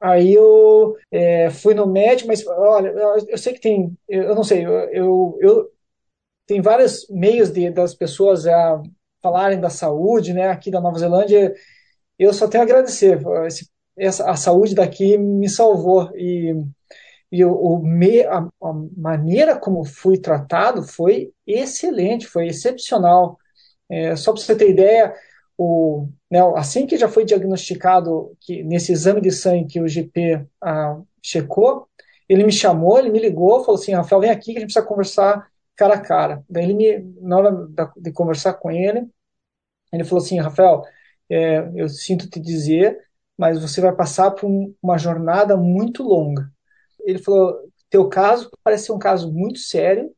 Aí eu é, fui no médico, mas olha, eu sei que tem, eu não sei, eu, eu, eu tem vários meios de, das pessoas a falarem da saúde, né, aqui da Nova Zelândia. Eu só tenho a agradecer. Esse, essa, a saúde daqui me salvou e, e o, o me, a, a maneira como fui tratado foi excelente, foi excepcional. É, só para você ter ideia, o, né, assim que já foi diagnosticado que nesse exame de sangue que o GP ah, checou, ele me chamou, ele me ligou, falou assim, Rafael, vem aqui que a gente precisa conversar cara a cara. Daí ele me, na hora de conversar com ele, ele falou assim, Rafael, é, eu sinto te dizer, mas você vai passar por um, uma jornada muito longa. Ele falou, teu caso parece ser um caso muito sério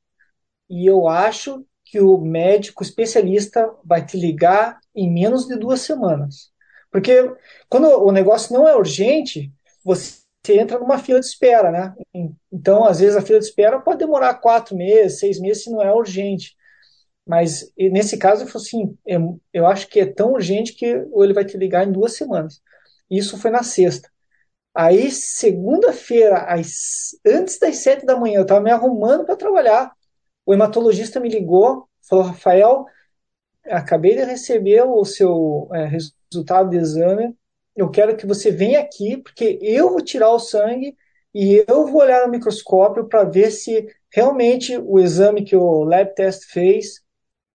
e eu acho que o médico especialista vai te ligar em menos de duas semanas. Porque quando o negócio não é urgente, você entra numa fila de espera, né? Então, às vezes, a fila de espera pode demorar quatro meses, seis meses, se não é urgente. Mas nesse caso, eu falei assim: eu acho que é tão urgente que ele vai te ligar em duas semanas. Isso foi na sexta. Aí, segunda-feira, antes das sete da manhã, eu estava me arrumando para trabalhar. O hematologista me ligou, falou: Rafael, acabei de receber o seu é, resultado de exame, eu quero que você venha aqui, porque eu vou tirar o sangue e eu vou olhar no microscópio para ver se realmente o exame que o lab test fez,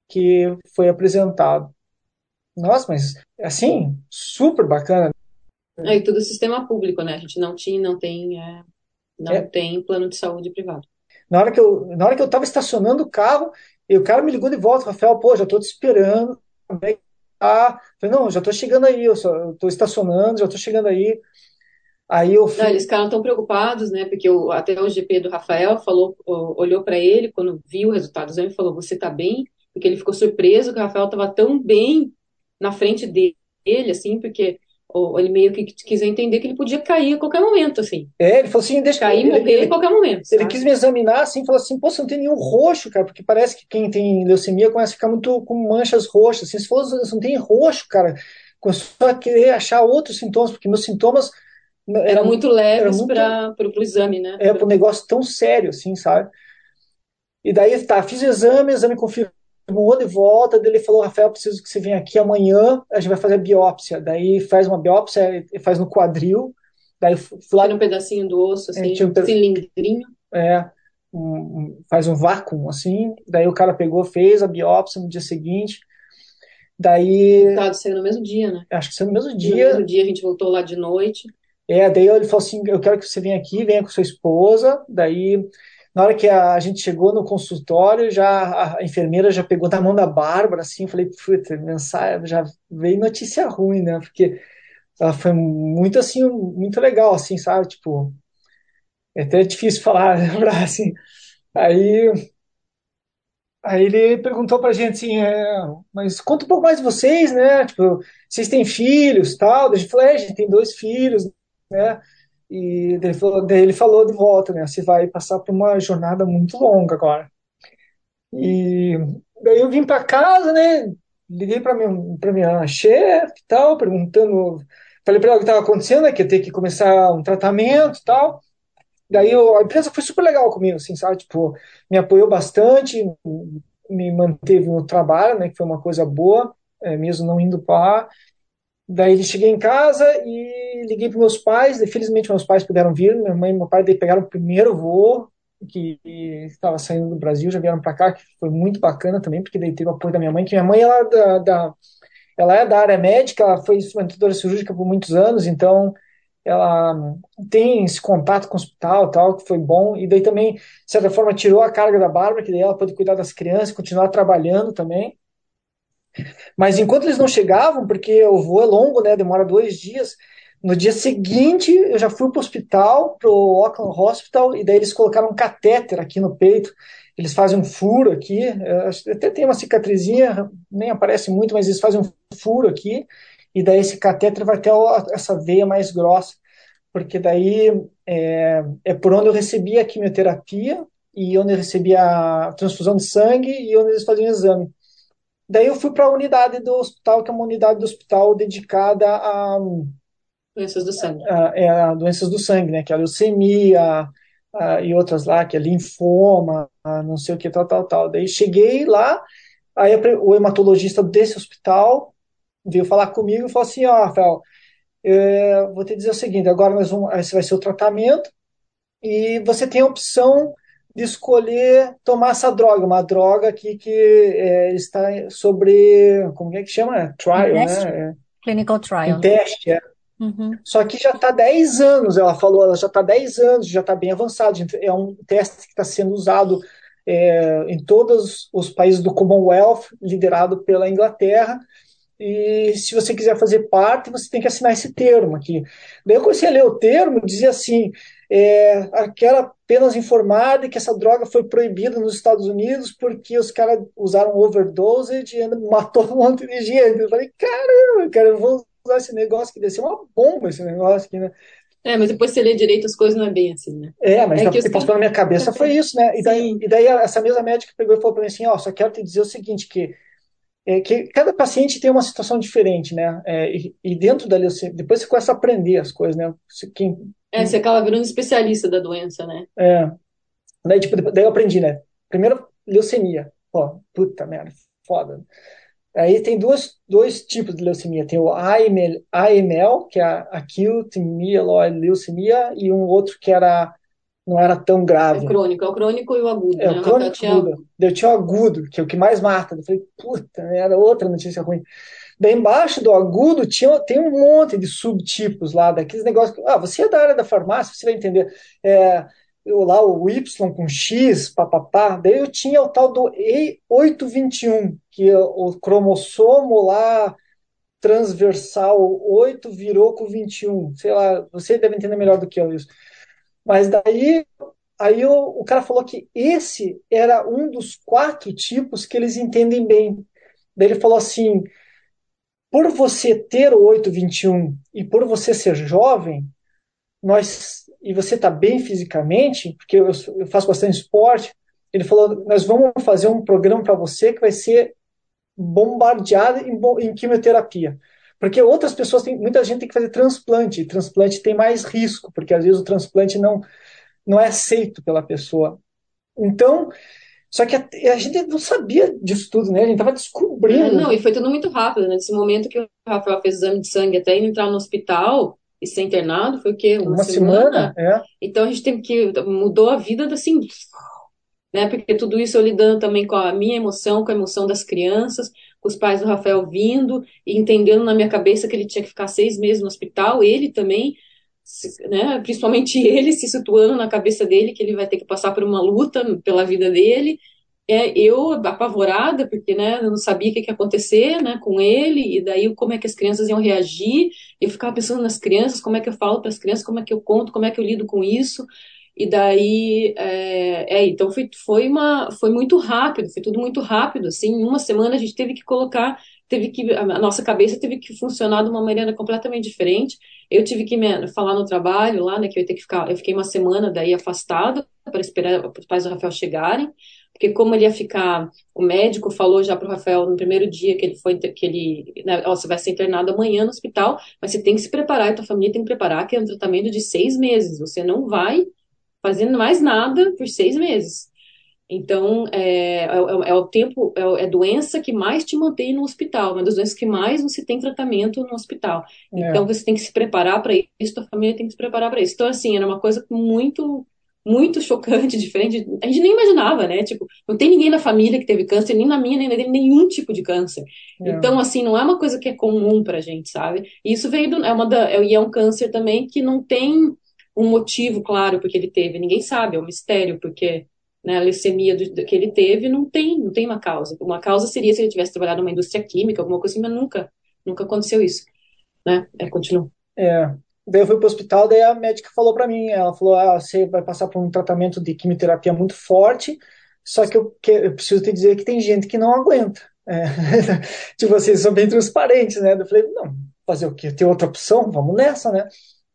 que foi apresentado. Nossa, mas assim, super bacana. É, e tudo sistema público, né? A gente não tinha, não tem, é, não é. tem plano de saúde privado. Na hora que eu, na hora que eu tava estacionando o carro, e o cara me ligou de volta, Rafael, pô, já tô te esperando. Ah, falei, não, já tô chegando aí, eu, tô estacionando, já tô chegando aí. Aí eu fui... Não, eles ficaram tão preocupados, né? Porque o, até o GP do Rafael falou, olhou para ele quando viu o resultado do exame e falou: Você tá bem? Porque ele ficou surpreso que o Rafael estava tão bem na frente dele, assim, porque ele meio que quis entender que ele podia cair a qualquer momento, assim. É, ele falou assim, deixa cair morrer ele, a qualquer momento. Ele sabe? quis me examinar assim, falou assim, pô, você não tem nenhum roxo, cara, porque parece que quem tem leucemia começa a ficar muito com manchas roxas. Assim, se fosse, você não tem roxo, cara, começou a querer achar outros sintomas, porque meus sintomas eram, eram muito leves para o exame, né? É, para um negócio tão sério, assim, sabe? E daí, tá, fiz o exame, o exame confirmou de volta, daí ele falou, Rafael, preciso que você venha aqui amanhã, a gente vai fazer a biópsia. Daí faz uma biópsia, faz no quadril, daí lá... Um pedacinho do osso, assim, é, um cilindrinho. É, um, faz um vácuo, assim, daí o cara pegou, fez a biópsia no dia seguinte, daí... O resultado saiu no mesmo dia, né? Acho que saiu no mesmo dia. No mesmo dia a gente voltou lá de noite. É, daí ele falou assim, eu quero que você venha aqui, venha com sua esposa, daí na hora que a gente chegou no consultório, já a enfermeira já pegou na mão da Bárbara, assim, falei, puta, mensagem, já veio notícia ruim, né? Porque ela foi muito, assim, muito legal, assim, sabe? Tipo, é até difícil falar, *laughs* lembrar, assim. Aí, aí ele perguntou pra gente, assim, é, mas conta um pouco mais de vocês, né? Tipo, vocês têm filhos, tal? A gente falou, é, a gente tem dois filhos, né? E ele falou, daí ele falou de volta, né? Você vai passar por uma jornada muito longa agora. E daí eu vim para casa, né? Liguei para minha, para minha chefe e tal, perguntando. Falei para ela o que estava acontecendo, né? Que ia ter que começar um tratamento e tal. Daí eu, a empresa foi super legal comigo, assim, sabe? Tipo, me apoiou bastante, me manteve no trabalho, né? Que foi uma coisa boa, é, mesmo não indo para Daí cheguei em casa e liguei para meus pais. Infelizmente, meus pais puderam vir. Minha mãe e meu pai pegaram o primeiro voo que estava saindo do Brasil, já vieram para cá, que foi muito bacana também, porque daí teve o apoio da minha mãe, que minha mãe ela, é da, da, ela é da área médica, ela foi instrumentadora cirúrgica por muitos anos, então ela tem esse contato com o hospital tal, que foi bom, e daí também, de certa forma, tirou a carga da Bárbara, que daí ela pôde cuidar das crianças, continuar trabalhando também. Mas enquanto eles não chegavam, porque o voo é longo, né, demora dois dias, no dia seguinte eu já fui para o hospital, para o Auckland Hospital, e daí eles colocaram um catéter aqui no peito, eles fazem um furo aqui, até tem uma cicatrizinha, nem aparece muito, mas eles fazem um furo aqui, e daí esse catéter vai ter essa veia mais grossa, porque daí é, é por onde eu recebi a quimioterapia, e onde eu recebi a transfusão de sangue, e onde eles faziam o exame. Daí eu fui para a unidade do hospital, que é uma unidade do hospital dedicada a doenças do sangue. A, é, a doenças do sangue, né? Que é a leucemia a, e outras lá, que é linfoma, a, não sei o que, tal, tal, tal. Daí cheguei lá, aí o hematologista desse hospital veio falar comigo e falou assim, ó, oh, Rafael, é, vou te dizer o seguinte, agora nós vamos, esse vai ser o tratamento e você tem a opção de escolher tomar essa droga, uma droga aqui que é, está sobre, como é que chama? Trial, teste. né? É, Clinical trial. Em teste, é. Uhum. Só que já está 10 anos, ela falou, ela já está 10 anos, já está bem avançado. É um teste que está sendo usado é, em todos os países do Commonwealth, liderado pela Inglaterra. E se você quiser fazer parte, você tem que assinar esse termo aqui. Daí eu comecei a ler o termo, dizia assim: é, quero apenas informar de que essa droga foi proibida nos Estados Unidos porque os caras usaram overdose e matou um monte de gente. Eu falei, caramba, cara, eu vou usar esse negócio que deve ser uma bomba esse negócio aqui, né? É, mas depois você lê direito as coisas não é bem assim, né? É, mas é que, que passou na minha cabeça foi isso, né? E daí, e daí, essa mesma médica pegou e falou para mim assim, ó, só quero te dizer o seguinte, que é que cada paciente tem uma situação diferente, né? É, e, e, dentro da leucemia, depois você começa a aprender as coisas, né? Quem, é, você acaba virando especialista da doença, né? É. Daí, tipo, daí eu aprendi, né? Primeiro, leucemia. Pô, puta merda, foda. Aí tem duas, dois tipos de leucemia. Tem o AML, AML que é a Acute Myeloid Leucemia, e um outro que era não era tão grave. É crônico, é o crônico e o agudo. É, né? o crônico e o agudo. Eu tinha o agudo, que é o que mais mata. Eu falei, puta, era outra notícia ruim. Embaixo do agudo tinha, tem um monte de subtipos lá, daqueles negócios. Ah, você é da área da farmácia, você vai entender. É, eu lá o Y com X, papapá, daí eu tinha o tal do E821, que é o cromossomo lá transversal 8 virou com 21. Sei lá, você deve entender melhor do que eu isso. Mas daí aí o, o cara falou que esse era um dos quatro tipos que eles entendem bem. Daí ele falou assim: por você ter o 821 e por você ser jovem, nós e você está bem fisicamente, porque eu, eu, faço bastante esporte, ele falou: nós vamos fazer um programa para você que vai ser bombardeado em, em, quimioterapia. Porque outras pessoas, têm, muita gente tem que fazer transplante, e transplante tem mais risco, porque às vezes o transplante não, não é aceito pela pessoa. Então, só que a, a, gente não sabia disso tudo, né? A gente estava descobrindo. Não, e foi tudo muito rápido, né? Nesse momento que o Rafael fez o exame de sangue até entrar no hospital, e ser internado foi o quê? Uma, Uma semana? semana? É. Então a gente teve que. mudou a vida assim. Né? Porque tudo isso eu lidando também com a minha emoção, com a emoção das crianças, com os pais do Rafael vindo e entendendo na minha cabeça que ele tinha que ficar seis meses no hospital, ele também, né? principalmente *laughs* ele se situando na cabeça dele que ele vai ter que passar por uma luta pela vida dele é, eu apavorada, porque né, eu não sabia o que, que ia acontecer né, com ele, e daí como é que as crianças iam reagir, eu ficava pensando nas crianças, como é que eu falo para as crianças, como é que eu conto, como é que eu lido com isso, e daí, é, é, então foi, foi, uma, foi muito rápido, foi tudo muito rápido, assim, em uma semana a gente teve que colocar, teve que, a nossa cabeça teve que funcionar de uma maneira completamente diferente, eu tive que me, falar no trabalho lá, né, que eu ia ter que ficar, eu fiquei uma semana daí afastada, para esperar os pais do Rafael chegarem, porque como ele ia ficar, o médico falou já para o Rafael no primeiro dia que ele foi, que ele, né, ó, você vai ser internado amanhã no hospital, mas você tem que se preparar, e tua família tem que preparar, que é um tratamento de seis meses, você não vai fazendo mais nada por seis meses. Então, é, é, é, é o tempo, é, é, doença que mais te mantém no hospital, uma das doenças que mais você tem tratamento no hospital. É. Então, você tem que se preparar para isso, tua família tem que se preparar para isso. Então, assim, era uma coisa muito muito chocante, *laughs* diferente. A gente nem imaginava, né? Tipo, não tem ninguém na família que teve câncer, nem na minha, nem na dele, nenhum tipo de câncer. É. Então, assim, não é uma coisa que é comum pra gente, sabe? E isso veio do, é uma da, é, e é um câncer também que não tem um motivo claro porque ele teve. Ninguém sabe, é um mistério, porque né, a leucemia do, do, que ele teve não tem, não tem uma causa. Uma causa seria se ele tivesse trabalhado numa indústria química, alguma coisa assim, mas nunca, nunca aconteceu isso. Né? É, continua. É, Daí eu fui para o hospital, daí a médica falou para mim, ela falou, ah, você vai passar por um tratamento de quimioterapia muito forte, só que eu, que, eu preciso te dizer que tem gente que não aguenta. É. *laughs* tipo, vocês são bem transparentes, né? Eu falei, não, fazer o quê? Tem outra opção? Vamos nessa, né?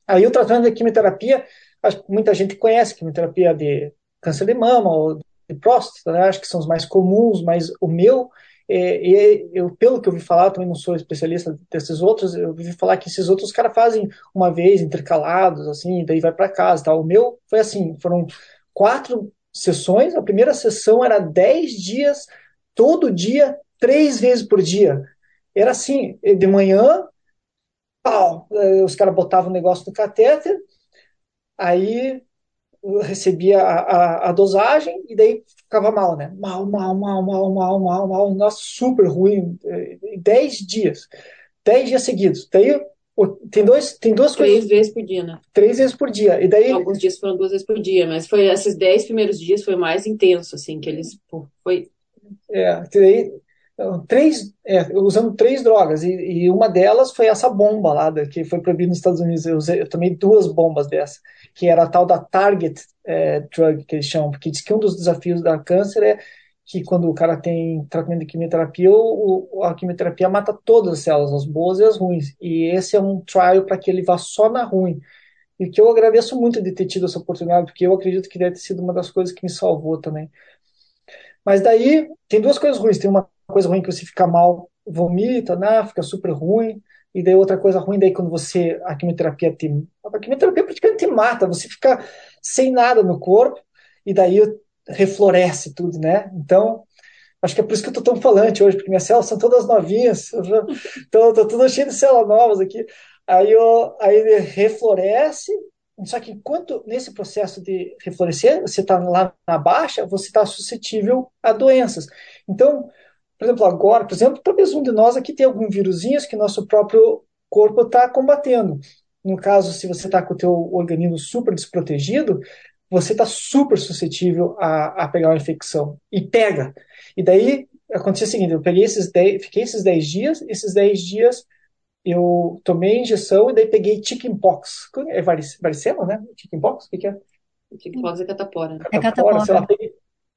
Aí o tratamento de quimioterapia, acho que muita gente conhece quimioterapia de câncer de mama ou de próstata, né? acho que são os mais comuns, mas o meu é, e eu, pelo que eu ouvi falar, também não sou especialista desses outros, eu ouvi falar que esses outros caras fazem uma vez intercalados, assim, daí vai para casa, tal. O meu foi assim, foram quatro sessões. A primeira sessão era dez dias, todo dia, três vezes por dia. Era assim, de manhã, pau, eh, os caras botavam o negócio no catéter, aí recebia a, a, a, dosagem e daí ficava mal, né? Mal, mal, mal, mal, mal, mal, mal. Nossa, super ruim. É, dez dias. Dez dias seguidos. Daí tem, dois, tem duas Três coisas. Três vezes por dia, né? Três vezes por dia. E daí... Alguns dias foram duas vezes por dia, mas foi esses dez primeiros dias foi mais intenso, assim, que eles. Foi. É, daí três, é, usando três drogas, e, e, uma delas foi essa bomba lá, que foi proibida nos Estados Unidos. Eu, usei, eu tomei duas bombas dessa, que era a tal da Target é, Drug, que eles chamam, porque diz que um dos desafios da câncer é que quando o cara tem tratamento de quimioterapia, o, a quimioterapia mata todas as células, as boas e as ruins. E esse é um trial para que ele vá só na ruim. E que eu agradeço muito de ter tido essa oportunidade, porque eu acredito que deve ter sido uma das coisas que me salvou também. Mas daí tem duas coisas ruins. Tem uma coisa ruim que você fica mal, vomita, né? Fica super ruim. E daí outra coisa ruim, daí quando você, a quimioterapia te, a quimioterapia praticamente te mata, você fica sem nada no corpo, e daí refloresce tudo, né? Então, acho que é por isso que eu tô tão falante hoje, porque minhas células são todas novinhas, *laughs* tô, tô tudo cheio de células novas aqui. Aí, eu, aí ele refloresce, só que enquanto nesse processo de reflorescer, você está lá na baixa, você está suscetível a doenças. Então, por exemplo, agora, por exemplo, talvez um de nós aqui tenha algum vírusinhos que nosso próprio corpo está combatendo. No caso, se você está com o teu organismo super desprotegido, você está super suscetível a, a, pegar uma infecção. E pega. E daí aconteceu o seguinte: eu peguei esses 10, fiquei esses 10 dias, esses 10 dias eu tomei a injeção e daí peguei chickenpox. É varicela, né? Chickenpox? O que, que é? Chickenpox é catapora. Catapora, é catapora. Sei lá, peguei,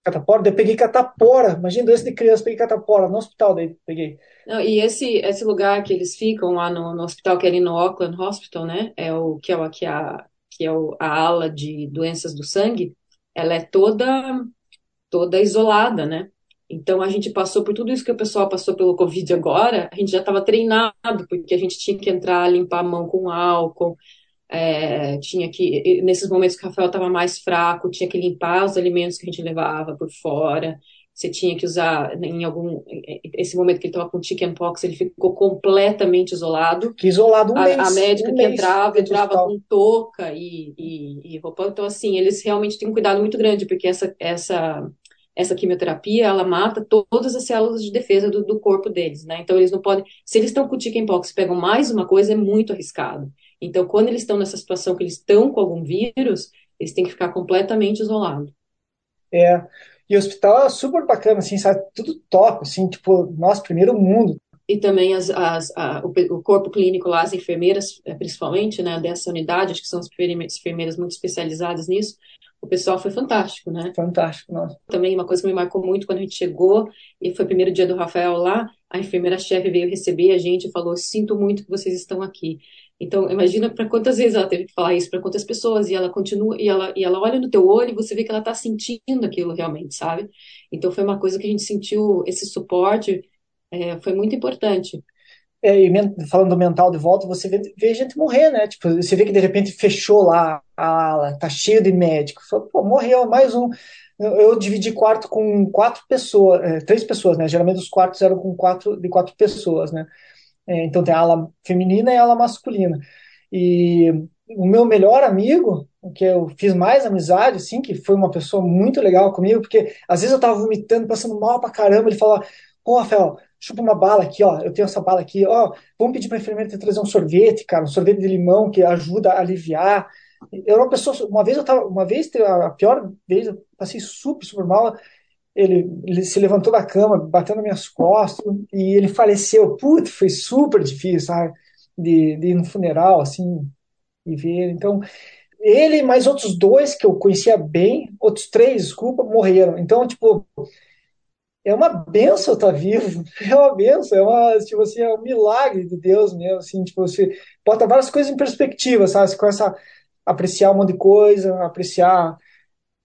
catapora, daí peguei catapora. Imagina doença de criança, peguei catapora no hospital, daí peguei. Não, e esse, esse lugar que eles ficam lá no, no hospital, que é ali no Auckland Hospital, né? É o que é, o, que é, a, que é o, a ala de doenças do sangue, ela é toda toda isolada, né? Então a gente passou por tudo isso que o pessoal passou pelo Covid agora, a gente já estava treinado, porque a gente tinha que entrar, limpar a mão com álcool, é, tinha que, nesses momentos que o Rafael estava mais fraco, tinha que limpar os alimentos que a gente levava por fora, você tinha que usar em algum, esse momento que ele estava com chickenpox, ele ficou completamente isolado. Que isolado um a, mês. A médica um que entrava, entrava com touca e, e, e roupa, então assim, eles realmente têm um cuidado muito grande, porque essa, essa essa quimioterapia, ela mata todas as células de defesa do, do corpo deles, né? Então eles não podem, se eles estão com chickenpox e pegam mais uma coisa, é muito arriscado. Então quando eles estão nessa situação que eles estão com algum vírus, eles têm que ficar completamente isolados. É, e o hospital é super bacana, assim, sabe? Tudo top, assim, tipo, nosso primeiro mundo. E também as, as, a, o, corpo clínico lá, as enfermeiras, é, principalmente, né, dessa unidade, acho que são as enfermeiras muito especializadas nisso, o pessoal foi fantástico, né? Fantástico, nossa. Também uma coisa que me marcou muito quando a gente chegou, e foi o primeiro dia do Rafael lá, a enfermeira-chefe veio receber a gente e falou: Sinto muito que vocês estão aqui. Então, imagina para quantas vezes ela teve que falar isso, para quantas pessoas, e ela continua, e ela, e ela olha no teu olho e você vê que ela está sentindo aquilo realmente, sabe? Então, foi uma coisa que a gente sentiu, esse suporte é, foi muito importante. É, e falando do mental de volta, você vê, vê, gente morrer, né? Tipo, você vê que de repente fechou lá a ala, tá cheio de médico. Pô, morreu mais um. Eu, eu dividi quarto com quatro pessoas, é, três pessoas, né? Geralmente os quartos eram com quatro de quatro pessoas, né? É, então tem a ala feminina e a ala masculina. E o meu melhor amigo, que eu fiz mais amizade, assim, que foi uma pessoa muito legal comigo, porque às vezes eu tava vomitando, passando mal pra caramba, ele falava, pô, Rafael, chupa uma bala aqui, ó, eu tenho essa bala aqui, ó, vamos pedir para a enfermeira trazer um sorvete, cara, um sorvete de limão que ajuda a aliviar. Eu era uma pessoa, uma vez eu tava, uma vez, a pior vez, eu passei super, super mal, ele, ele se levantou da cama, bateu nas minhas costas, e ele faleceu. Putz, foi super difícil, sabe, de, de ir no funeral, assim, e ver, então... Ele mais outros dois que eu conhecia bem, outros três, desculpa, morreram. Então, tipo, é uma benção estar vivo, *laughs* é uma benção, é uma, tipo assim, é um milagre de Deus mesmo, assim, tipo, você bota várias coisas em perspectiva, sabe, você começa a apreciar um monte de coisa, apreciar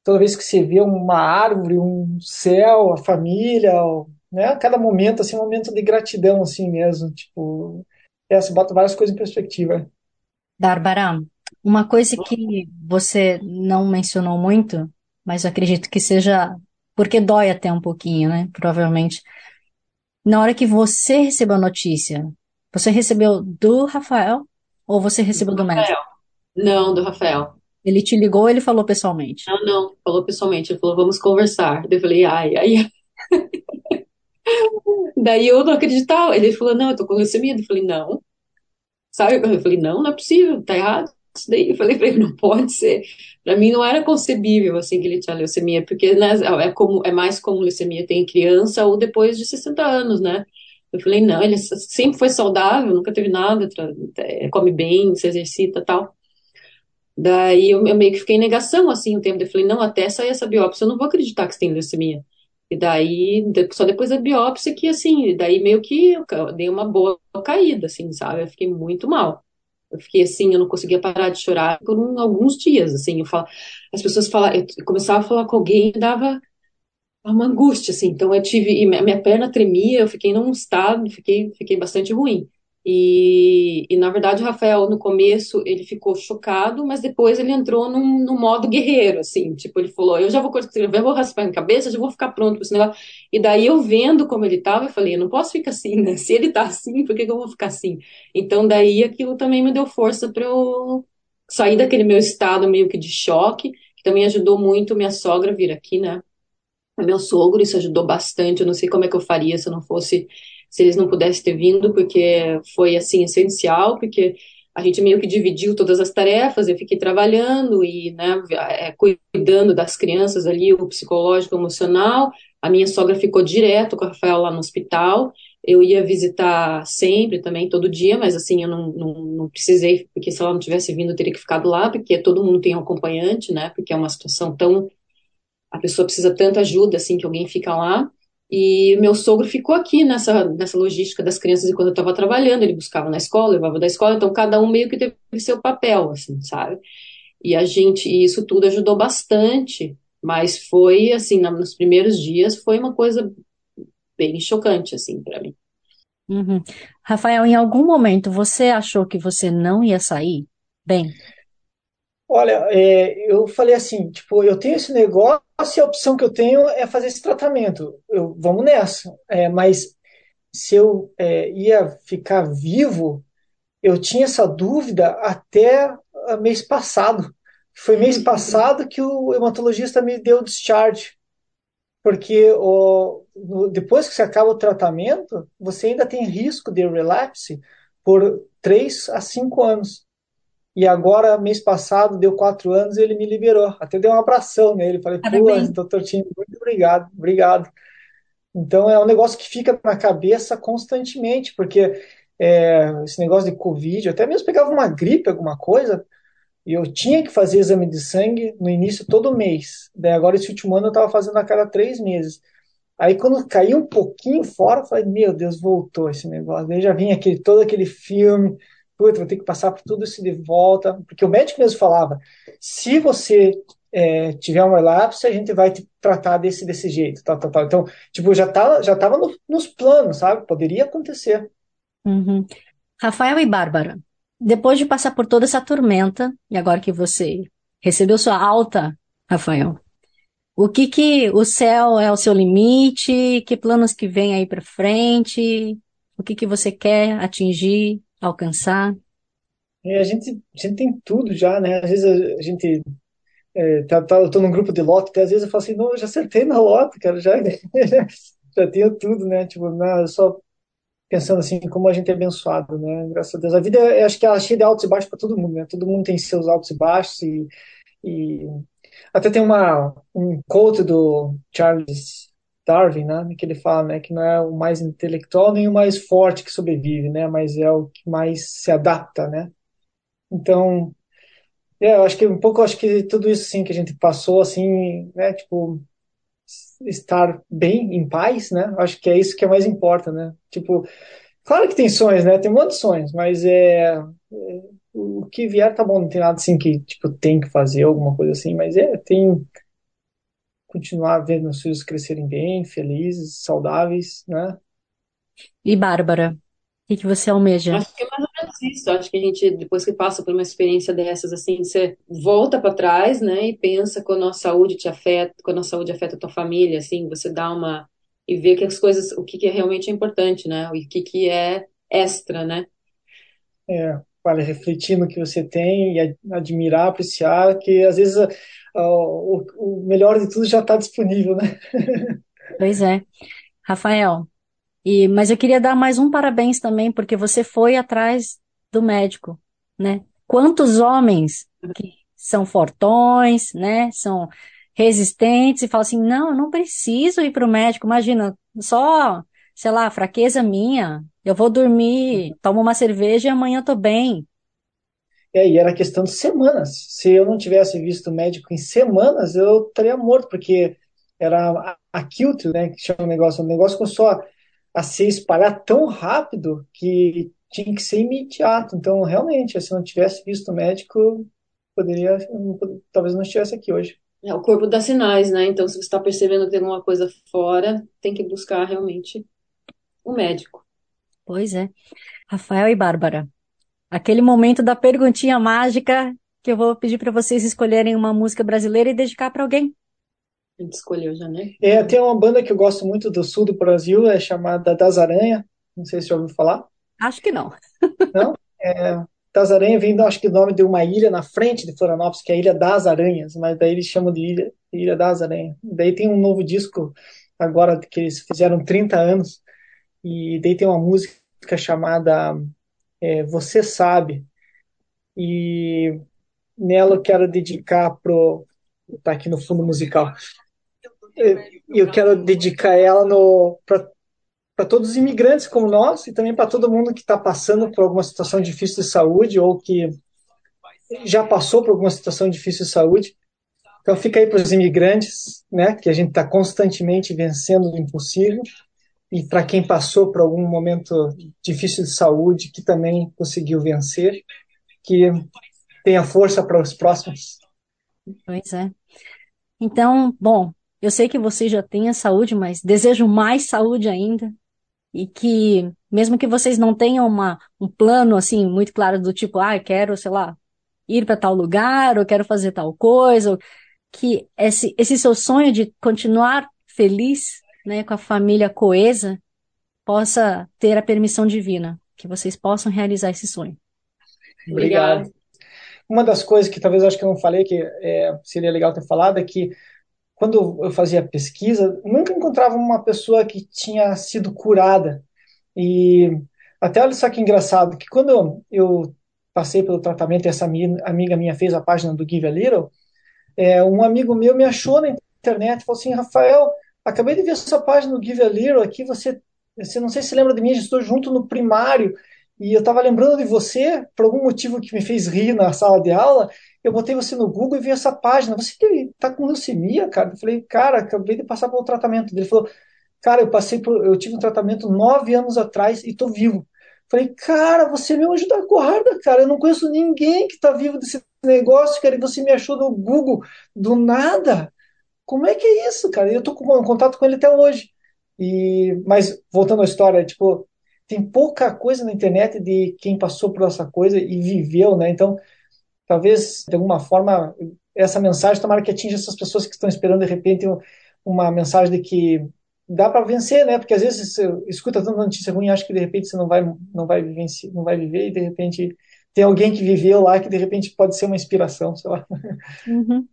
toda vez que você vê uma árvore, um céu, a família, né, cada momento, assim, um momento de gratidão, assim mesmo, tipo, é, você bota várias coisas em perspectiva. Bárbara, uma coisa que você não mencionou muito, mas eu acredito que seja porque dói até um pouquinho, né? Provavelmente. Na hora que você recebeu a notícia, você recebeu do Rafael ou você recebeu do, do médico? Não, do Rafael. Ele te ligou ou ele falou pessoalmente? Não, não, falou pessoalmente. Ele falou, vamos conversar. Eu falei, ai, ai. *laughs* Daí eu não acreditava. Ele falou, não, eu tô com leucemia. Eu falei, não. Sabe? Eu falei, não, não é possível, tá errado isso daí. Eu falei para ele, não pode ser. Para mim não era concebível assim que ele tinha leucemia, porque né, é, como, é mais comum leucemia tem criança ou depois de 60 anos, né? Eu falei, não, ele sempre foi saudável, nunca teve nada, é, come bem, se exercita tal. Daí eu, eu, meio que fiquei em negação, assim, um tempo. Eu falei, não, até sair essa biópsia, eu não vou acreditar que você tem leucemia. E daí, só depois da biópsia que, assim, daí meio que eu dei uma boa caída, assim, sabe? Eu fiquei muito mal. Eu fiquei assim, eu não conseguia parar de chorar por um, alguns dias, assim, eu falo, as pessoas falavam, eu começava a falar com alguém e dava uma angústia, assim, então eu tive, e minha perna tremia, eu fiquei num estado, fiquei, fiquei bastante ruim. E, e, na verdade, o Rafael, no começo, ele ficou chocado, mas depois ele entrou num, num modo guerreiro, assim. Tipo, ele falou: Eu já vou escrever, vou raspar minha cabeça, já vou ficar pronto para esse negócio. E daí, eu vendo como ele estava, eu falei: Eu não posso ficar assim, né? Se ele está assim, por que, que eu vou ficar assim? Então, daí, aquilo também me deu força para eu sair daquele meu estado meio que de choque, que também ajudou muito minha sogra vir aqui, né? Meu sogro, isso ajudou bastante. Eu não sei como é que eu faria se eu não fosse se eles não pudessem ter vindo, porque foi assim essencial, porque a gente meio que dividiu todas as tarefas, eu fiquei trabalhando e né, é, cuidando das crianças ali, o psicológico, o emocional. A minha sogra ficou direto com o Rafael lá no hospital. Eu ia visitar sempre, também, todo dia, mas assim, eu não, não, não precisei, porque se ela não tivesse vindo, eu teria que ficado lá, porque todo mundo tem um acompanhante, né? Porque é uma situação tão. A pessoa precisa tanta ajuda, assim, que alguém fica lá. E meu sogro ficou aqui nessa, nessa logística das crianças enquanto eu estava trabalhando, ele buscava na escola, levava da escola, então cada um meio que teve seu papel, assim, sabe? E a gente, isso tudo ajudou bastante, mas foi, assim, nos primeiros dias, foi uma coisa bem chocante, assim, para mim. Uhum. Rafael, em algum momento você achou que você não ia sair bem? Olha, é, eu falei assim, tipo, eu tenho esse negócio e a opção que eu tenho é fazer esse tratamento. Eu, vamos nessa. É, mas se eu é, ia ficar vivo, eu tinha essa dúvida até ah, mês passado. Foi mês passado que o hematologista me deu discharge. Porque o, depois que você acaba o tratamento, você ainda tem risco de relapse por 3 a 5 anos. E agora, mês passado, deu quatro anos e ele me liberou. Até deu um abração nele. Falei, pô, doutor Tim, muito obrigado, obrigado. Então é um negócio que fica na cabeça constantemente, porque é, esse negócio de Covid, até mesmo pegava uma gripe, alguma coisa, e eu tinha que fazer exame de sangue no início todo mês. Daí agora, esse último ano, eu estava fazendo a cada três meses. Aí quando caiu um pouquinho fora, eu falei, meu Deus, voltou esse negócio. Daí já vinha aquele, todo aquele filme, puta, vou ter que passar por tudo isso de volta, porque o médico mesmo falava, se você é, tiver um relapse, a gente vai te tratar desse, desse jeito, tal, tal, tal. Então, tipo, já tava, já tava no, nos planos, sabe? Poderia acontecer. Uhum. Rafael e Bárbara, depois de passar por toda essa tormenta, e agora que você recebeu sua alta, Rafael, o que que o céu é o seu limite? Que planos que vem aí para frente? O que que você quer atingir? Alcançar? É, a gente, a gente tem tudo já, né? Às vezes a, a gente é, tá, tá, eu tô num grupo de lote, até às vezes eu falo assim, não, eu já acertei na lote, cara, já, *laughs* já tenho tudo, né? Tipo, não, só pensando assim, como a gente é abençoado, né? Graças a Deus. A vida, acho que ela é cheia de altos e baixos para todo mundo, né? Todo mundo tem seus altos e baixos e, e... até tem uma um quote do Charles Darwin, né, que ele fala, né, que não é o mais intelectual nem o mais forte que sobrevive, né, mas é o que mais se adapta, né. Então, é, eu acho que um pouco, acho que tudo isso assim que a gente passou, assim, né, tipo estar bem, em paz, né, acho que é isso que é mais importa, né. Tipo, claro que tem sonhos, né, tem um monte de sonhos, mas é, é o que vier tá bom, não tem nada assim que tipo tem que fazer alguma coisa assim, mas é tem continuar vendo meus filhos crescerem bem, felizes, saudáveis, né? E Bárbara, o que, você almeja? Acho que é mais ou menos isso. Acho que a gente, depois que passa por uma experiência dessas, assim, você volta para trás, né, e pensa quando a saúde te afeta, quando a saúde afeta a tua família, assim, você dá uma e vê que as coisas, o que, que realmente é importante, né, o que que é extra, né? É, para refletir no que você tem e admirar, apreciar, que às vezes o, o melhor de tudo já está disponível, né? *laughs* Pois é. Rafael, e, mas eu queria dar mais um parabéns também, porque você foi atrás do médico, né? Quantos homens que são fortões, né? São resistentes e falam assim, não, eu não preciso ir para o médico, imagina, só, sei lá, fraqueza minha, eu vou dormir, tomo uma cerveja e amanhã tô bem. É, e era questão de semanas. Se eu não tivesse visto o médico em semanas, eu estaria morto, porque era acute, né, que chama o negócio. O negócio começou a, a se espalhar tão rápido que tinha que ser imediato. Então, realmente, se eu não tivesse visto o médico, poderia, talvez não estivesse aqui hoje. É, o corpo dá sinais, né? Então, se você está percebendo que tem alguma coisa fora, tem que buscar realmente o médico. Pois é. Rafael e Bárbara, aquele momento da perguntinha mágica que eu vou pedir para vocês escolherem uma música brasileira e dedicar para alguém. A gente escolheu já, né? É, tem uma banda que eu gosto muito do sul do Brasil, é chamada Das Aranha. Não sei se já ouviu falar. Acho que não. Não? É, das Aranhas vem, acho que, o nome de uma ilha na frente de Florianópolis, que é a Ilha das Aranhas, mas daí eles chamam de Ilha, ilha das Aranhas. Daí tem um novo disco agora que eles fizeram 30 anos, e daí tem uma música chamada é, Você Sabe, e nela eu quero dedicar pro tá aqui no fundo musical. E eu quero dedicar ela no para todos os imigrantes como nós e também para todo mundo que está passando por alguma situação difícil de saúde ou que já passou por alguma situação difícil de saúde. Então fica aí para os imigrantes, né, que a gente está constantemente vencendo o impossível e para quem passou por algum momento difícil de saúde que também conseguiu vencer, que tenha força para os próximos. Pois é. Então, bom, eu sei que você já tem a saúde, mas desejo mais saúde ainda e que mesmo que vocês não tenham uma, um plano assim muito claro do tipo, ah, quero, sei lá, ir para tal lugar, ou quero fazer tal coisa, que esse, esse seu sonho de continuar feliz, né, com a família coesa, possa ter a permissão divina, que vocês possam realizar esse sonho. Obrigado. Uma das coisas que talvez eu acho que eu não falei, que é, seria legal ter falado, é que quando eu fazia pesquisa, nunca encontrava uma pessoa que tinha sido curada. E até olha só que engraçado, que quando eu, eu passei pelo tratamento e essa amiga minha fez a página do Give a Little, é, um amigo meu me achou na internet e falou assim, Rafael, acabei de ver sua página do Give a Little aqui, você, você não sei se lembra de mim, estou junto no primário, e eu estava lembrando de você, por algum motivo que me fez rir na sala de aula, eu botei você no Google e vi essa página. Você está com leucemia, cara? Eu falei, cara, acabei de passar pelo tratamento. Ele falou, cara, eu passei por, eu tive um tratamento nove anos atrás e estou vivo. Eu falei, cara, você me ajuda a corda, cara. Eu não conheço ninguém que está vivo desse negócio, cara. E você me achou no Google do nada. Como é que é isso, cara? Eu estou com contato com ele até hoje. E, mas voltando à história, tipo, tem pouca coisa na internet de quem passou por essa coisa e viveu, né? Então, talvez, de alguma forma, essa mensagem, tomara que atinja essas pessoas que estão esperando, de repente, uma mensagem de que dá para vencer, né? Porque às vezes você escuta tanta notícia ruim acha que, de repente, você não vai, não vai, vencer, não vai viver e, de repente, tem alguém que viveu lá que, de repente, pode ser uma inspiração, sei lá. Uhum.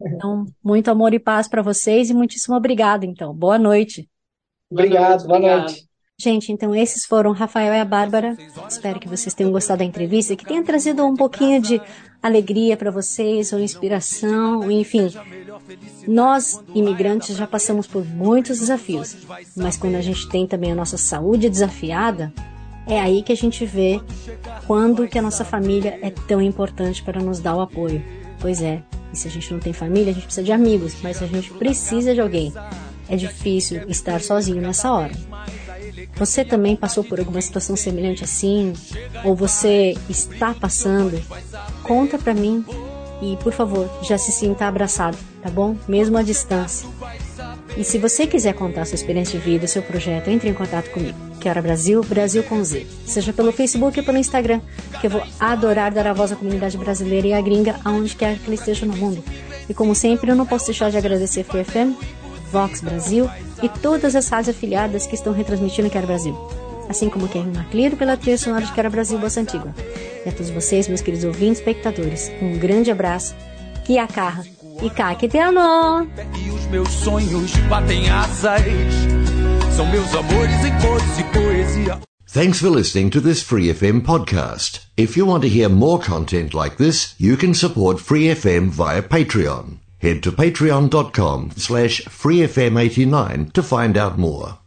Então, muito amor e paz para vocês e muitíssimo obrigado, então. Boa noite. Obrigado, boa noite. Boa noite. Gente, então esses foram Rafael e a Bárbara. Espero que vocês tenham gostado da entrevista, que tenha trazido um pouquinho de alegria para vocês, ou inspiração, enfim. Nós, imigrantes, já passamos por muitos desafios, mas quando a gente tem também a nossa saúde desafiada, é aí que a gente vê quando que a nossa família é tão importante para nos dar o apoio. Pois é, e se a gente não tem família, a gente precisa de amigos, mas a gente precisa de alguém. É difícil estar sozinho nessa hora. Você também passou por alguma situação semelhante assim? Ou você está passando? Conta para mim e, por favor, já se sinta abraçado, tá bom? Mesmo à distância. E se você quiser contar sua experiência de vida, seu projeto, entre em contato comigo. Quero Brasil, Brasil com Z. Seja pelo Facebook ou pelo Instagram, que eu vou adorar dar a voz à comunidade brasileira e à gringa aonde quer que ela esteja no mundo. E como sempre, eu não posso deixar de agradecer Free FM, Vox Brasil e todas as rádios afiliadas que estão retransmitindo Quero Brasil. Assim como Kevin MacLeod pela trilha sonora de Quero Brasil Bossa Antigua. E a todos vocês, meus queridos ouvintes e espectadores, um grande abraço. Que a carra e cá que te. E os meus sonhos batem asas. São meus amores em cores e poesia. Thanks for listening to this Free FM podcast. If you want to hear more content like this, you can support Free FM via Patreon. Head to patreon.com slash freefm89 to find out more.